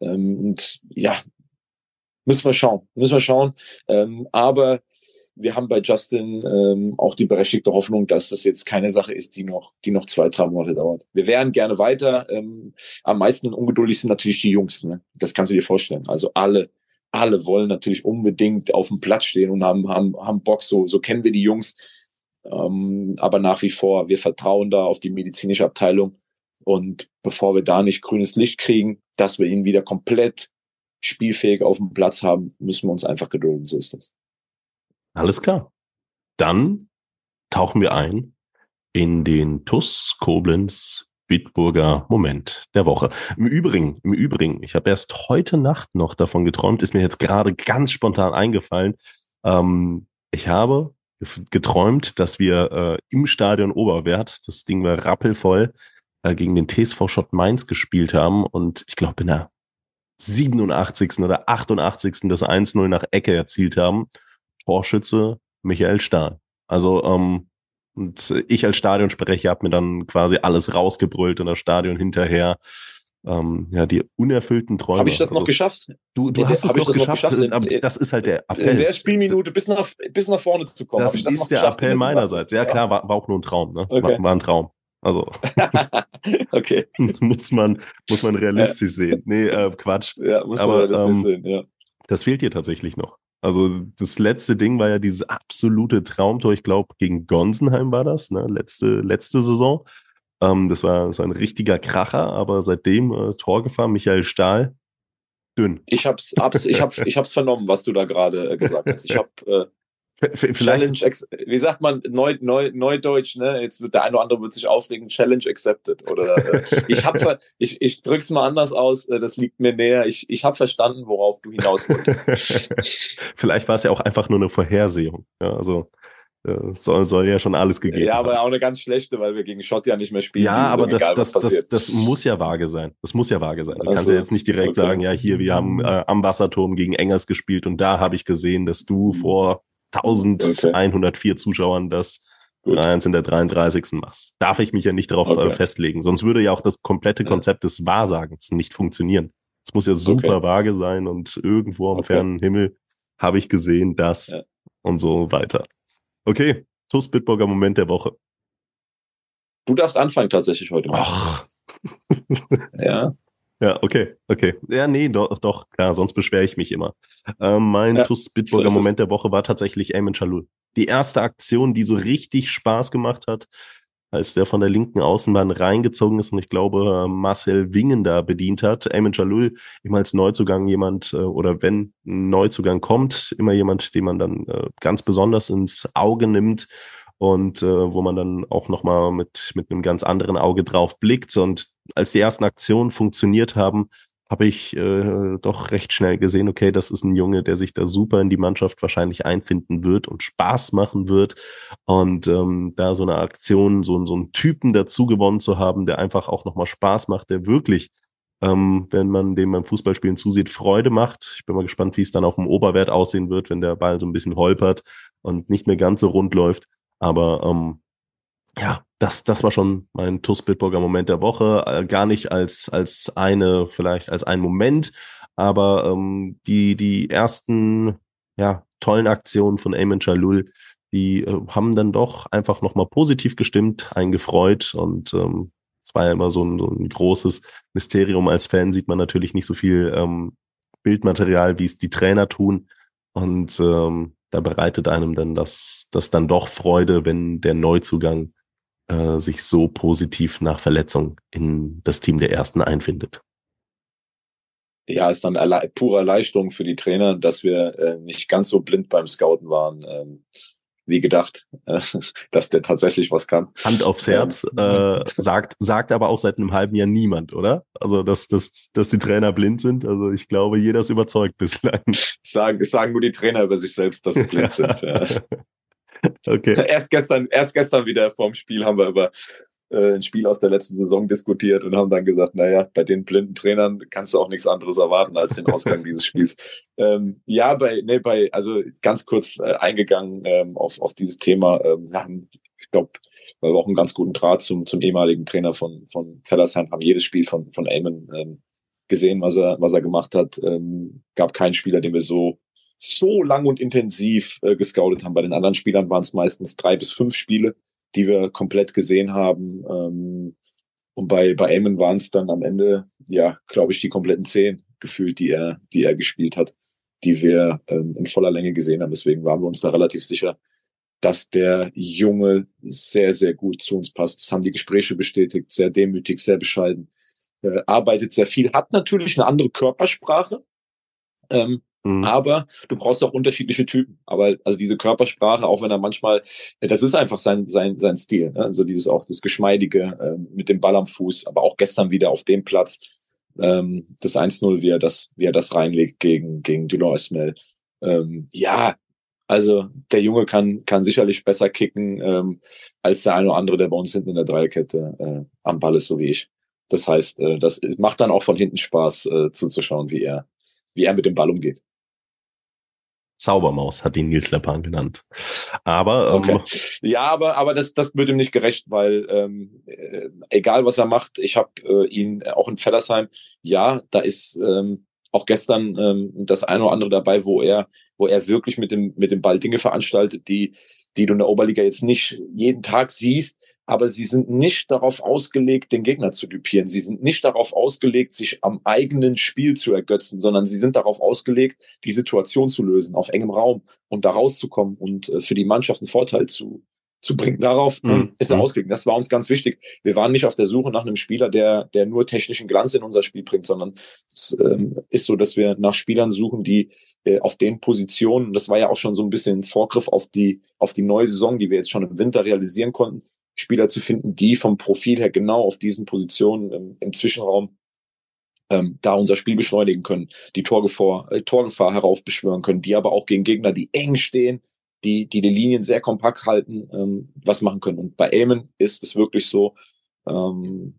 Ähm, und ja, müssen wir schauen, müssen wir schauen. Ähm, aber wir haben bei Justin ähm, auch die berechtigte Hoffnung, dass das jetzt keine Sache ist, die noch, die noch zwei, drei Monate dauert. Wir wären gerne weiter. Ähm, am meisten ungeduldig sind natürlich die Jungs. Ne? Das kannst du dir vorstellen. Also alle, alle wollen natürlich unbedingt auf dem Platz stehen und haben, haben, haben Bock. So, so kennen wir die Jungs. Ähm, aber nach wie vor, wir vertrauen da auf die medizinische Abteilung. Und bevor wir da nicht grünes Licht kriegen, dass wir ihn wieder komplett spielfähig auf dem Platz haben, müssen wir uns einfach gedulden. So ist das. Alles klar. Dann tauchen wir ein in den TUS Koblenz Bitburger Moment der Woche. Im Übrigen, im Übrigen, ich habe erst heute Nacht noch davon geträumt, ist mir jetzt gerade ganz spontan eingefallen. Ähm, ich habe geträumt, dass wir äh, im Stadion Oberwert, das Ding war rappelvoll, äh, gegen den TSV Schott Mainz gespielt haben und ich glaube in der 87. oder 88. das 1-0 nach Ecke erzielt haben Torschütze Michael Stahl. Also, ähm, und ich als Stadionsprecher habe mir dann quasi alles rausgebrüllt in das Stadion hinterher. Ähm, ja, die unerfüllten Träume. Habe ich das also, noch geschafft? Du, du hast es noch geschafft, noch geschafft, aber das ist halt der Appell. In der Spielminute bis nach, bis nach vorne zu kommen. Das, das ist der Appell meinerseits. Ja, klar, war, war, auch nur ein Traum. Ne? Okay. War, war ein Traum. Also okay. muss man muss man realistisch ja. sehen. Nee, äh, Quatsch. Ja, muss man Aber, realistisch ähm, sehen, ja. Das fehlt dir tatsächlich noch. Also das letzte Ding war ja dieses absolute Traumtor, ich glaube, gegen Gonsenheim war das, ne? letzte, letzte Saison. Ähm, das, war, das war ein richtiger Kracher, aber seitdem äh, Tor gefahren, Michael Stahl, dünn. Ich hab's, hab's, ich hab's, ich vernommen, was du da gerade äh, gesagt hast. Ich hab äh, Vielleicht. Challenge, wie sagt man neu, neu, neudeutsch, ne? Jetzt wird der eine oder andere wird sich aufregen, Challenge accepted. Oder äh, ich habe ich, ich drück's mal anders aus, äh, das liegt mir näher. Ich, ich habe verstanden, worauf du hinaus wolltest. Vielleicht war es ja auch einfach nur eine Vorhersehung. Ja, also äh, soll, soll ja schon alles gegeben Ja, aber haben. auch eine ganz schlechte, weil wir gegen Schott ja nicht mehr spielen. Ja, aber das, egal, das, das, das, muss ja vage sein. Das muss ja vage sein. Du also, kannst ja jetzt nicht direkt okay. sagen, ja, hier, wir haben äh, am Wasserturm gegen Engers gespielt und da habe ich gesehen, dass du mhm. vor 1104 okay. Zuschauern das Gut. in der 33. machst. Darf ich mich ja nicht darauf äh, okay. festlegen. Sonst würde ja auch das komplette Konzept ja. des Wahrsagens nicht funktionieren. Es muss ja super okay. vage sein und irgendwo am fernen Himmel habe ich gesehen, dass ja. und so weiter. Okay, TUS Bitburger Moment der Woche. Du darfst anfangen tatsächlich heute. Ach. ja. Ja, okay, okay. Ja, nee, doch, doch klar, sonst beschwere ich mich immer. Ähm, mein ja, TuS Bitburger so Moment der Woche war tatsächlich Eamon Chalul. Die erste Aktion, die so richtig Spaß gemacht hat, als der von der linken Außenbahn reingezogen ist und ich glaube Marcel Wingen da bedient hat. Eamon Jalul, immer als Neuzugang jemand äh, oder wenn ein Neuzugang kommt, immer jemand, den man dann äh, ganz besonders ins Auge nimmt und äh, wo man dann auch nochmal mit, mit einem ganz anderen Auge drauf blickt. Und als die ersten Aktionen funktioniert haben, habe ich äh, doch recht schnell gesehen, okay, das ist ein Junge, der sich da super in die Mannschaft wahrscheinlich einfinden wird und Spaß machen wird. Und ähm, da so eine Aktion, so, so einen Typen dazu gewonnen zu haben, der einfach auch nochmal Spaß macht, der wirklich, ähm, wenn man dem beim Fußballspielen zusieht, Freude macht. Ich bin mal gespannt, wie es dann auf dem Oberwert aussehen wird, wenn der Ball so ein bisschen holpert und nicht mehr ganz so rund läuft. Aber ähm, ja, das, das war schon mein TUS Bitburger Moment der Woche. Äh, gar nicht als, als eine, vielleicht als ein Moment, aber ähm, die, die ersten ja, tollen Aktionen von Eamon Jalul, die äh, haben dann doch einfach nochmal positiv gestimmt, einen gefreut und ähm, es war ja immer so ein, so ein großes Mysterium. Als Fan sieht man natürlich nicht so viel ähm, Bildmaterial, wie es die Trainer tun. Und ähm, da bereitet einem dann das, das dann doch Freude, wenn der Neuzugang äh, sich so positiv nach Verletzung in das Team der Ersten einfindet. Ja, ist dann pure Erleichterung für die Trainer, dass wir äh, nicht ganz so blind beim Scouten waren. Ähm, wie gedacht, äh, dass der tatsächlich was kann. Hand aufs Herz, ähm. äh, sagt, sagt aber auch seit einem halben Jahr niemand, oder? Also, dass, dass, dass die Trainer blind sind. Also, ich glaube, jeder ist überzeugt bislang. Sagen, sagen nur die Trainer über sich selbst, dass sie blind sind. Ja. Okay. Erst gestern, erst gestern wieder vorm Spiel haben wir über äh, ein Spiel aus der letzten Saison diskutiert und haben dann gesagt, naja, bei den blinden Trainern kannst du auch nichts anderes erwarten als den Ausgang dieses Spiels. Ähm, ja, bei, nee, bei, also ganz kurz äh, eingegangen ähm, auf, auf dieses Thema. Ähm, wir haben, ich glaube, weil wir auch einen ganz guten Draht zum, zum ehemaligen Trainer von, von Fellersheim haben jedes Spiel von, von Eamon ähm, gesehen, was er, was er gemacht hat. Ähm, gab keinen Spieler, den wir so so lang und intensiv äh, gescoutet haben. Bei den anderen Spielern waren es meistens drei bis fünf Spiele die wir komplett gesehen haben. Ähm, und bei, bei Eamon waren es dann am Ende, ja, glaube ich, die kompletten zehn gefühlt, die er, die er gespielt hat, die wir ähm, in voller Länge gesehen haben. Deswegen waren wir uns da relativ sicher, dass der Junge sehr, sehr gut zu uns passt. Das haben die Gespräche bestätigt, sehr demütig, sehr bescheiden, äh, arbeitet sehr viel, hat natürlich eine andere Körpersprache, ähm, Mhm. Aber du brauchst auch unterschiedliche Typen. Aber also diese Körpersprache, auch wenn er manchmal, das ist einfach sein, sein, sein Stil. Ne? Also dieses auch das Geschmeidige äh, mit dem Ball am Fuß, aber auch gestern wieder auf dem Platz, ähm, das 1-0, wie er das, wie er das reinlegt gegen, gegen Dulon Ismail. Ähm, ja, also der Junge kann, kann sicherlich besser kicken ähm, als der eine oder andere, der bei uns hinten in der Dreierkette äh, am Ball ist, so wie ich. Das heißt, äh, das macht dann auch von hinten Spaß äh, zuzuschauen, wie er, wie er mit dem Ball umgeht. Zaubermaus, hat ihn Nils Leppan genannt. Aber ähm, okay. ja, aber aber das das wird ihm nicht gerecht, weil ähm, äh, egal was er macht, ich habe äh, ihn auch in Fellersheim. Ja, da ist ähm, auch gestern ähm, das eine oder andere dabei, wo er wo er wirklich mit dem mit dem Ball Dinge veranstaltet, die die du in der Oberliga jetzt nicht jeden Tag siehst, aber sie sind nicht darauf ausgelegt, den Gegner zu dupieren. Sie sind nicht darauf ausgelegt, sich am eigenen Spiel zu ergötzen, sondern sie sind darauf ausgelegt, die Situation zu lösen, auf engem Raum und da rauszukommen und äh, für die Mannschaft einen Vorteil zu, zu bringen. Darauf mhm. ist er mhm. ausgelegt. Das war uns ganz wichtig. Wir waren nicht auf der Suche nach einem Spieler, der, der nur technischen Glanz in unser Spiel bringt, sondern es ähm, ist so, dass wir nach Spielern suchen, die äh, auf den Positionen, das war ja auch schon so ein bisschen ein Vorgriff auf die, auf die neue Saison, die wir jetzt schon im Winter realisieren konnten, Spieler zu finden, die vom Profil her genau auf diesen Positionen im, im Zwischenraum ähm, da unser Spiel beschleunigen können, die Torgefahr, äh, Torgefahr heraufbeschwören können, die aber auch gegen Gegner, die eng stehen, die die, die Linien sehr kompakt halten, ähm, was machen können. Und bei Eamon ist es wirklich so, ähm,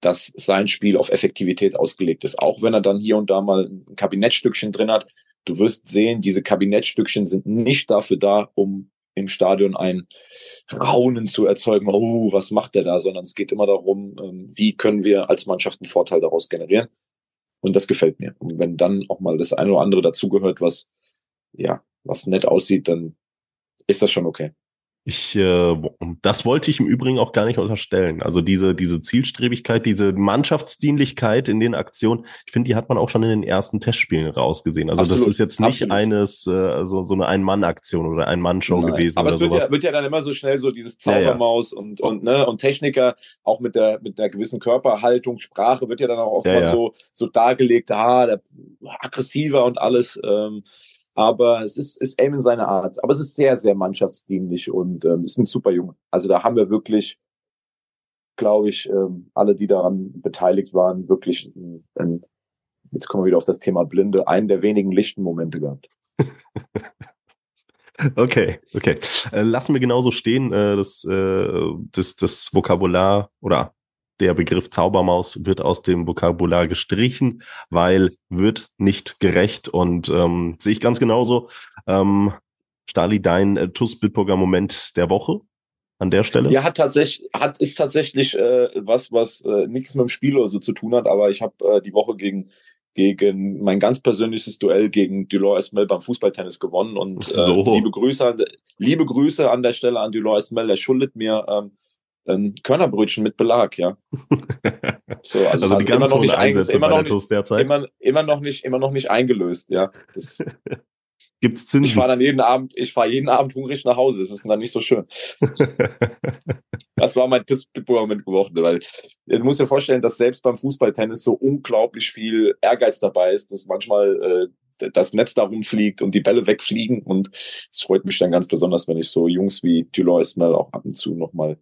dass sein Spiel auf Effektivität ausgelegt ist. Auch wenn er dann hier und da mal ein Kabinettstückchen drin hat. Du wirst sehen, diese Kabinettstückchen sind nicht dafür da, um im Stadion ein Raunen zu erzeugen, oh, was macht der da, sondern es geht immer darum, ähm, wie können wir als Mannschaft einen Vorteil daraus generieren. Und das gefällt mir. Und wenn dann auch mal das eine oder andere dazugehört, was, ja, was nett aussieht, dann ist das schon okay. Ich, äh, das wollte ich im Übrigen auch gar nicht unterstellen. Also diese, diese Zielstrebigkeit, diese Mannschaftsdienlichkeit in den Aktionen, ich finde, die hat man auch schon in den ersten Testspielen rausgesehen. Also Absolut. das ist jetzt nicht Absolut. eines, äh, so, so eine Ein-Mann-Aktion oder Ein-Mann-Show gewesen. Aber es wird ja, wird ja dann immer so schnell so dieses Zaubermaus ja, ja. und, und, ne, und Techniker, auch mit der, mit einer gewissen Körperhaltung, Sprache wird ja dann auch oftmals ja, so, so dargelegt, ah, der aggressiver und alles. Ähm, aber es ist, ist Eamon seine Art. Aber es ist sehr, sehr mannschaftsdienlich und ähm, ist ein super Junge. Also da haben wir wirklich, glaube ich, ähm, alle, die daran beteiligt waren, wirklich ein, ein, jetzt kommen wir wieder auf das Thema Blinde, einen der wenigen lichten Momente gehabt. Okay, okay. Äh, lassen wir genauso stehen. Äh, das, äh, das, das Vokabular oder der Begriff Zaubermaus wird aus dem Vokabular gestrichen, weil wird nicht gerecht und ähm, sehe ich ganz genauso. Ähm, Stali, dein äh, TUS Bitburger Moment der Woche an der Stelle? Ja, hat tatsächlich, hat, ist tatsächlich äh, was, was äh, nichts mit dem Spiel oder so zu tun hat, aber ich habe äh, die Woche gegen gegen mein ganz persönliches Duell gegen Delors Esmel beim Fußballtennis gewonnen und so. äh, liebe Grüße an, liebe Grüße an der Stelle an Delors Esmel, der schuldet mir ähm, ein Körnerbrötchen mit Belag, ja. So, also, also die ganz immer noch nicht Einsätze immer noch nicht, derzeit. Immer, immer noch nicht, immer noch nicht eingelöst, ja. Das, Gibt's Zinsen? Ich fahre dann jeden Abend, ich fahre jeden Abend hungrig nach Hause. Das ist dann nicht so schön. das war mein Tipp-Moment geworden, weil du musst dir vorstellen, dass selbst beim Fußballtennis so unglaublich viel Ehrgeiz dabei ist, dass manchmal äh, das Netz darum fliegt und die Bälle wegfliegen. Und es freut mich dann ganz besonders, wenn ich so Jungs wie Dulon Ismail auch ab und zu nochmal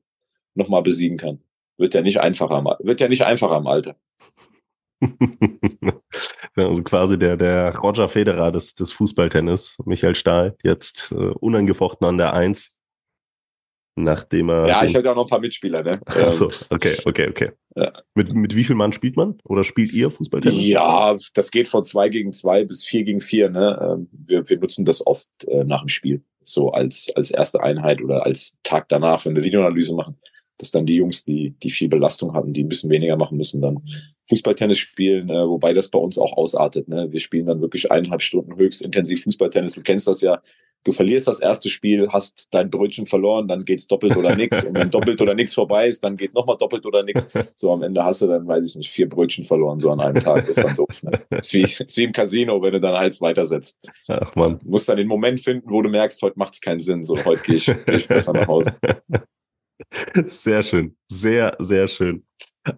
noch mal besiegen kann. Wird ja nicht einfacher, wird ja nicht einfacher im Alter. also quasi der, der Roger Federer des, des Fußballtennis, Michael Stahl, jetzt äh, unangefochten an der Eins. Nachdem er. Ja, ich hatte auch noch ein paar Mitspieler, ne? Achso, okay, okay, okay. Ja. Mit, mit wie viel Mann spielt man? Oder spielt ihr Fußballtennis? Ja, das geht von zwei gegen zwei bis vier gegen vier, ne? Ähm, wir, wir nutzen das oft äh, nach dem Spiel. So als, als erste Einheit oder als Tag danach, wenn wir Videoanalyse machen dass dann die Jungs, die, die viel Belastung hatten, die ein bisschen weniger machen müssen, dann Fußballtennis spielen, äh, wobei das bei uns auch ausartet. Ne? Wir spielen dann wirklich eineinhalb Stunden höchst intensiv Fußballtennis. Du kennst das ja. Du verlierst das erste Spiel, hast dein Brötchen verloren, dann geht's doppelt oder nix. Und wenn doppelt oder nix vorbei ist, dann geht nochmal doppelt oder nix. So am Ende hast du dann, weiß ich nicht, vier Brötchen verloren, so an einem Tag. Ist dann doof. Ne? Ist, wie, ist wie im Casino, wenn du dann eins weitersetzt. Ach man. Du musst dann den Moment finden, wo du merkst, heute macht's keinen Sinn. So, heute gehe ich, geh ich besser nach Hause. Sehr schön. Sehr, sehr schön.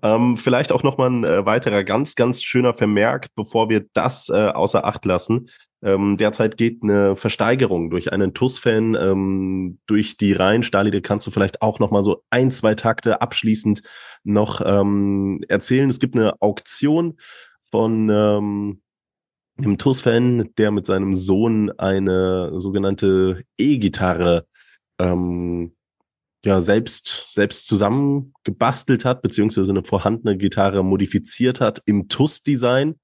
Ähm, vielleicht auch nochmal ein äh, weiterer ganz, ganz schöner Vermerk, bevor wir das äh, außer Acht lassen. Ähm, derzeit geht eine Versteigerung durch einen TUS-Fan ähm, durch die Reihen. Stali, da kannst du vielleicht auch nochmal so ein, zwei Takte abschließend noch ähm, erzählen. Es gibt eine Auktion von ähm, einem TUS-Fan, der mit seinem Sohn eine sogenannte E-Gitarre ähm, ja selbst selbst zusammengebastelt hat beziehungsweise eine vorhandene Gitarre modifiziert hat im TUS-Design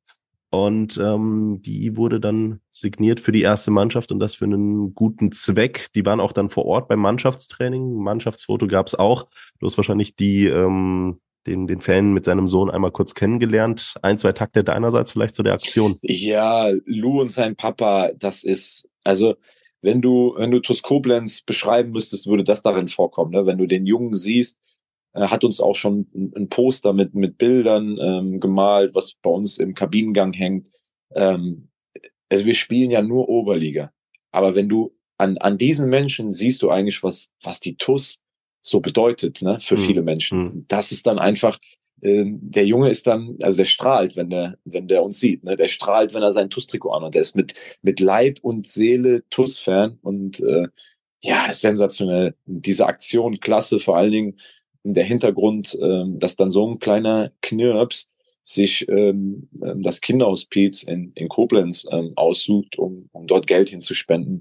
und ähm, die wurde dann signiert für die erste Mannschaft und das für einen guten Zweck. Die waren auch dann vor Ort beim Mannschaftstraining. Mannschaftsfoto gab es auch. Du hast wahrscheinlich die ähm, den, den Fan mit seinem Sohn einmal kurz kennengelernt. Ein, zwei Takte deinerseits vielleicht zu der Aktion. Ja, Lou und sein Papa, das ist, also wenn du, wenn du TuS Koblenz beschreiben müsstest, würde das darin vorkommen. Ne? Wenn du den Jungen siehst, er hat uns auch schon ein Poster mit, mit Bildern ähm, gemalt, was bei uns im Kabinengang hängt. Ähm, also wir spielen ja nur Oberliga. Aber wenn du an, an diesen Menschen siehst du eigentlich, was, was die TUS so bedeutet, ne, für mhm. viele Menschen. Mhm. Das ist dann einfach, der Junge ist dann, also der strahlt, wenn der, wenn der uns sieht. Ne? Der strahlt, wenn er sein TUS-Trikot an und Der ist mit, mit Leib und Seele TUS-Fan und äh, ja, sensationell. Diese Aktion, klasse, vor allen Dingen der Hintergrund, ähm, dass dann so ein kleiner Knirps sich ähm, ähm, das Kinderhospiz in, in Koblenz ähm, aussucht, um, um dort Geld hinzuspenden.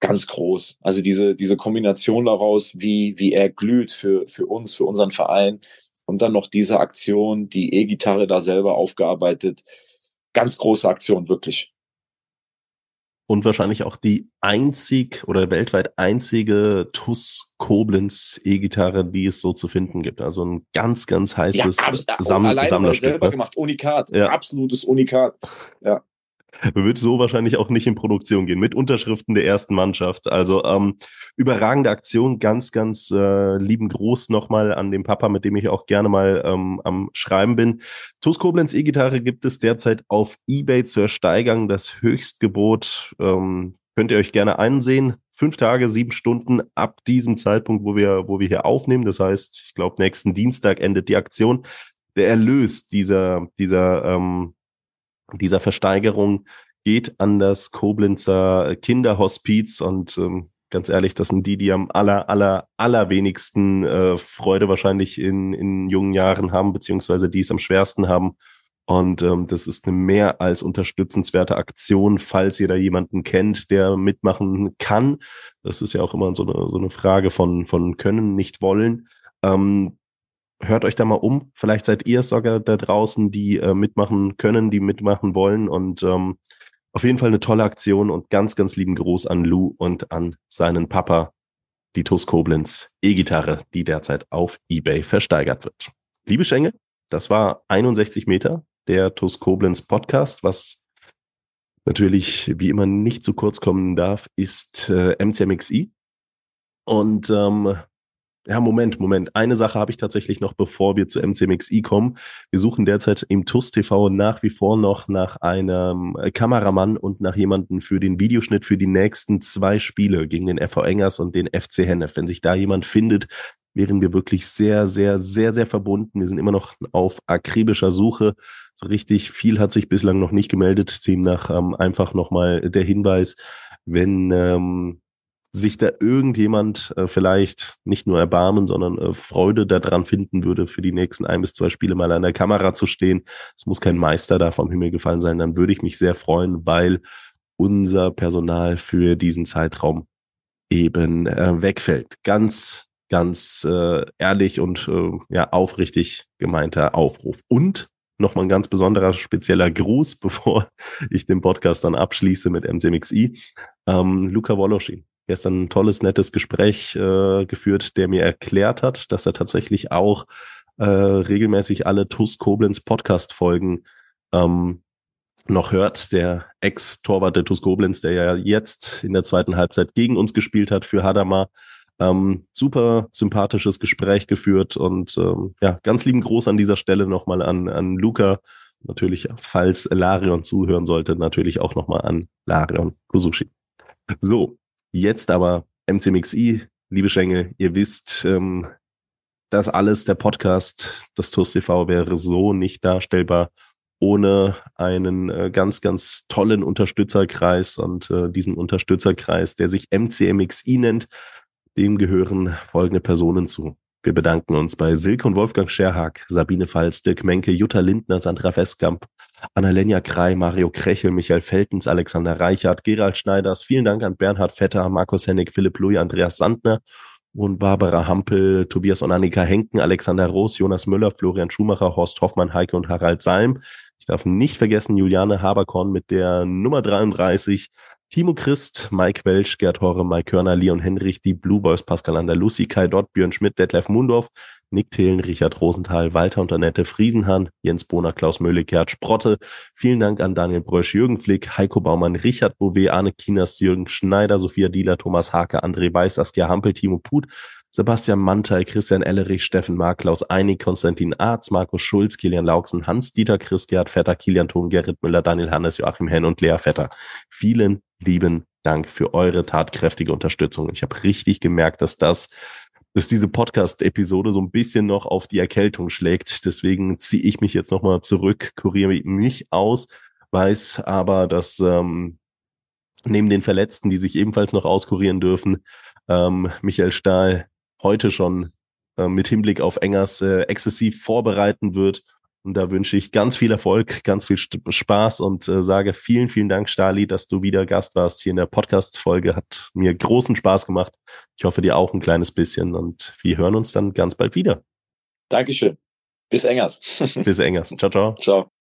Ganz groß. Also diese, diese Kombination daraus, wie, wie er glüht für, für uns, für unseren Verein, und dann noch diese Aktion, die E-Gitarre da selber aufgearbeitet. Ganz große Aktion, wirklich. Und wahrscheinlich auch die einzig oder weltweit einzige TUS Koblenz E-Gitarre, die es so zu finden gibt. Also ein ganz, ganz heißes ja, Sam Sammlerstück. selber ne? gemacht, Unikat, ja. absolutes Unikat. Ja. Wird so wahrscheinlich auch nicht in Produktion gehen, mit Unterschriften der ersten Mannschaft. Also ähm, überragende Aktion, ganz, ganz äh, lieben Gruß nochmal an den Papa, mit dem ich auch gerne mal ähm, am Schreiben bin. TuS Koblenz E-Gitarre gibt es derzeit auf Ebay zur Steigerung. Das Höchstgebot ähm, könnt ihr euch gerne einsehen. Fünf Tage, sieben Stunden ab diesem Zeitpunkt, wo wir, wo wir hier aufnehmen. Das heißt, ich glaube, nächsten Dienstag endet die Aktion. Der Erlös dieser, dieser ähm, dieser Versteigerung geht an das Koblenzer Kinderhospiz und ähm, ganz ehrlich, das sind die, die am aller, aller, allerwenigsten äh, Freude wahrscheinlich in, in jungen Jahren haben, beziehungsweise die es am schwersten haben. Und ähm, das ist eine mehr als unterstützenswerte Aktion, falls ihr da jemanden kennt, der mitmachen kann. Das ist ja auch immer so eine, so eine Frage von, von können, nicht wollen. Ähm, hört euch da mal um. Vielleicht seid ihr sogar da draußen, die äh, mitmachen können, die mitmachen wollen. Und ähm, Auf jeden Fall eine tolle Aktion und ganz, ganz lieben Gruß an Lou und an seinen Papa, die TUS Koblenz E-Gitarre, die derzeit auf eBay versteigert wird. Liebe Schenge, das war 61 Meter der TUS Koblenz Podcast, was natürlich wie immer nicht zu kurz kommen darf, ist äh, MCMXI. Und ähm, ja, Moment, Moment. Eine Sache habe ich tatsächlich noch, bevor wir zu MCMXI kommen. Wir suchen derzeit im TUS TV nach wie vor noch nach einem äh, Kameramann und nach jemanden für den Videoschnitt für die nächsten zwei Spiele gegen den FV Engers und den FC Hennef. Wenn sich da jemand findet, wären wir wirklich sehr, sehr, sehr, sehr verbunden. Wir sind immer noch auf akribischer Suche. So richtig viel hat sich bislang noch nicht gemeldet. Demnach ähm, einfach nochmal der Hinweis, wenn ähm, sich da irgendjemand äh, vielleicht nicht nur Erbarmen, sondern äh, Freude daran finden würde, für die nächsten ein bis zwei Spiele mal an der Kamera zu stehen. Es muss kein Meister da vom Himmel gefallen sein, dann würde ich mich sehr freuen, weil unser Personal für diesen Zeitraum eben äh, wegfällt. Ganz, ganz äh, ehrlich und äh, ja aufrichtig gemeinter Aufruf. Und nochmal ein ganz besonderer, spezieller Gruß, bevor ich den Podcast dann abschließe mit MCMXI. Ähm, Luca Woloschin gestern ein tolles, nettes Gespräch äh, geführt, der mir erklärt hat, dass er tatsächlich auch äh, regelmäßig alle TUS Koblenz Podcast-Folgen ähm, noch hört. Der Ex-Torwart der TUS Koblenz, der ja jetzt in der zweiten Halbzeit gegen uns gespielt hat für Hadamar. Ähm, super sympathisches Gespräch geführt und ähm, ja, ganz lieben Gruß an dieser Stelle nochmal an, an Luca. Natürlich, falls Larion zuhören sollte, natürlich auch nochmal an Larion Kusushi. So, Jetzt aber MCMXI, liebe Schenge, ihr wisst, ähm, das alles, der Podcast, das TUS TV wäre so nicht darstellbar ohne einen äh, ganz, ganz tollen Unterstützerkreis und äh, diesem Unterstützerkreis, der sich MCMXI nennt, dem gehören folgende Personen zu. Wir bedanken uns bei Silke und Wolfgang Scherhag, Sabine Pfalz, Dirk Menke, Jutta Lindner, Sandra Westkamp, Annalena Krei, Mario Krechel, Michael Feltens, Alexander Reichert, Gerald Schneiders. Vielen Dank an Bernhard Vetter, Markus Hennig, Philipp Louis, Andreas Sandner und Barbara Hampel, Tobias und Annika Henken, Alexander Roos, Jonas Müller, Florian Schumacher, Horst Hoffmann, Heike und Harald Salm. Ich darf nicht vergessen Juliane Haberkorn mit der Nummer 33, Timo Christ, Mike Welsch, Gerd Horre, Mike Körner, Leon Henrich, die Blue Boys, Pascal Andalusi, Kai Dott, Björn Schmidt, Detlef Mundorf, Nick Thelen, Richard Rosenthal, Walter und Annette Friesenhahn, Jens Bohner, Klaus Möhle, Gerd Sprotte. Vielen Dank an Daniel Brösch, Jürgen Flick, Heiko Baumann, Richard Bouvet, Arne Kinas, Jürgen Schneider, Sophia Dieler, Thomas Hake, André Weiß, Saskia Hampel, Timo Put, Sebastian Mantei, Christian Ellerich, Steffen Marklaus, Einig, Konstantin Arz, Markus Schulz, Kilian Lauksen, Hans-Dieter Chris, Gerhard Vetter, Kilian Thun, Gerrit Müller, Daniel Hannes, Joachim Henn und Lea Vetter. Vielen lieben Dank für eure tatkräftige Unterstützung. Ich habe richtig gemerkt, dass das, dass diese Podcast-Episode so ein bisschen noch auf die Erkältung schlägt. Deswegen ziehe ich mich jetzt nochmal zurück, kuriere mich aus, weiß aber, dass ähm, neben den Verletzten, die sich ebenfalls noch auskurieren dürfen, ähm, Michael Stahl heute schon äh, mit Hinblick auf Engers äh, exzessiv vorbereiten wird und da wünsche ich ganz viel Erfolg, ganz viel Spaß und äh, sage vielen, vielen Dank, Stali, dass du wieder Gast warst hier in der Podcast-Folge. Hat mir großen Spaß gemacht. Ich hoffe dir auch ein kleines bisschen und wir hören uns dann ganz bald wieder. Dankeschön. Bis Engers. Bis Engers. Ciao, ciao. Ciao.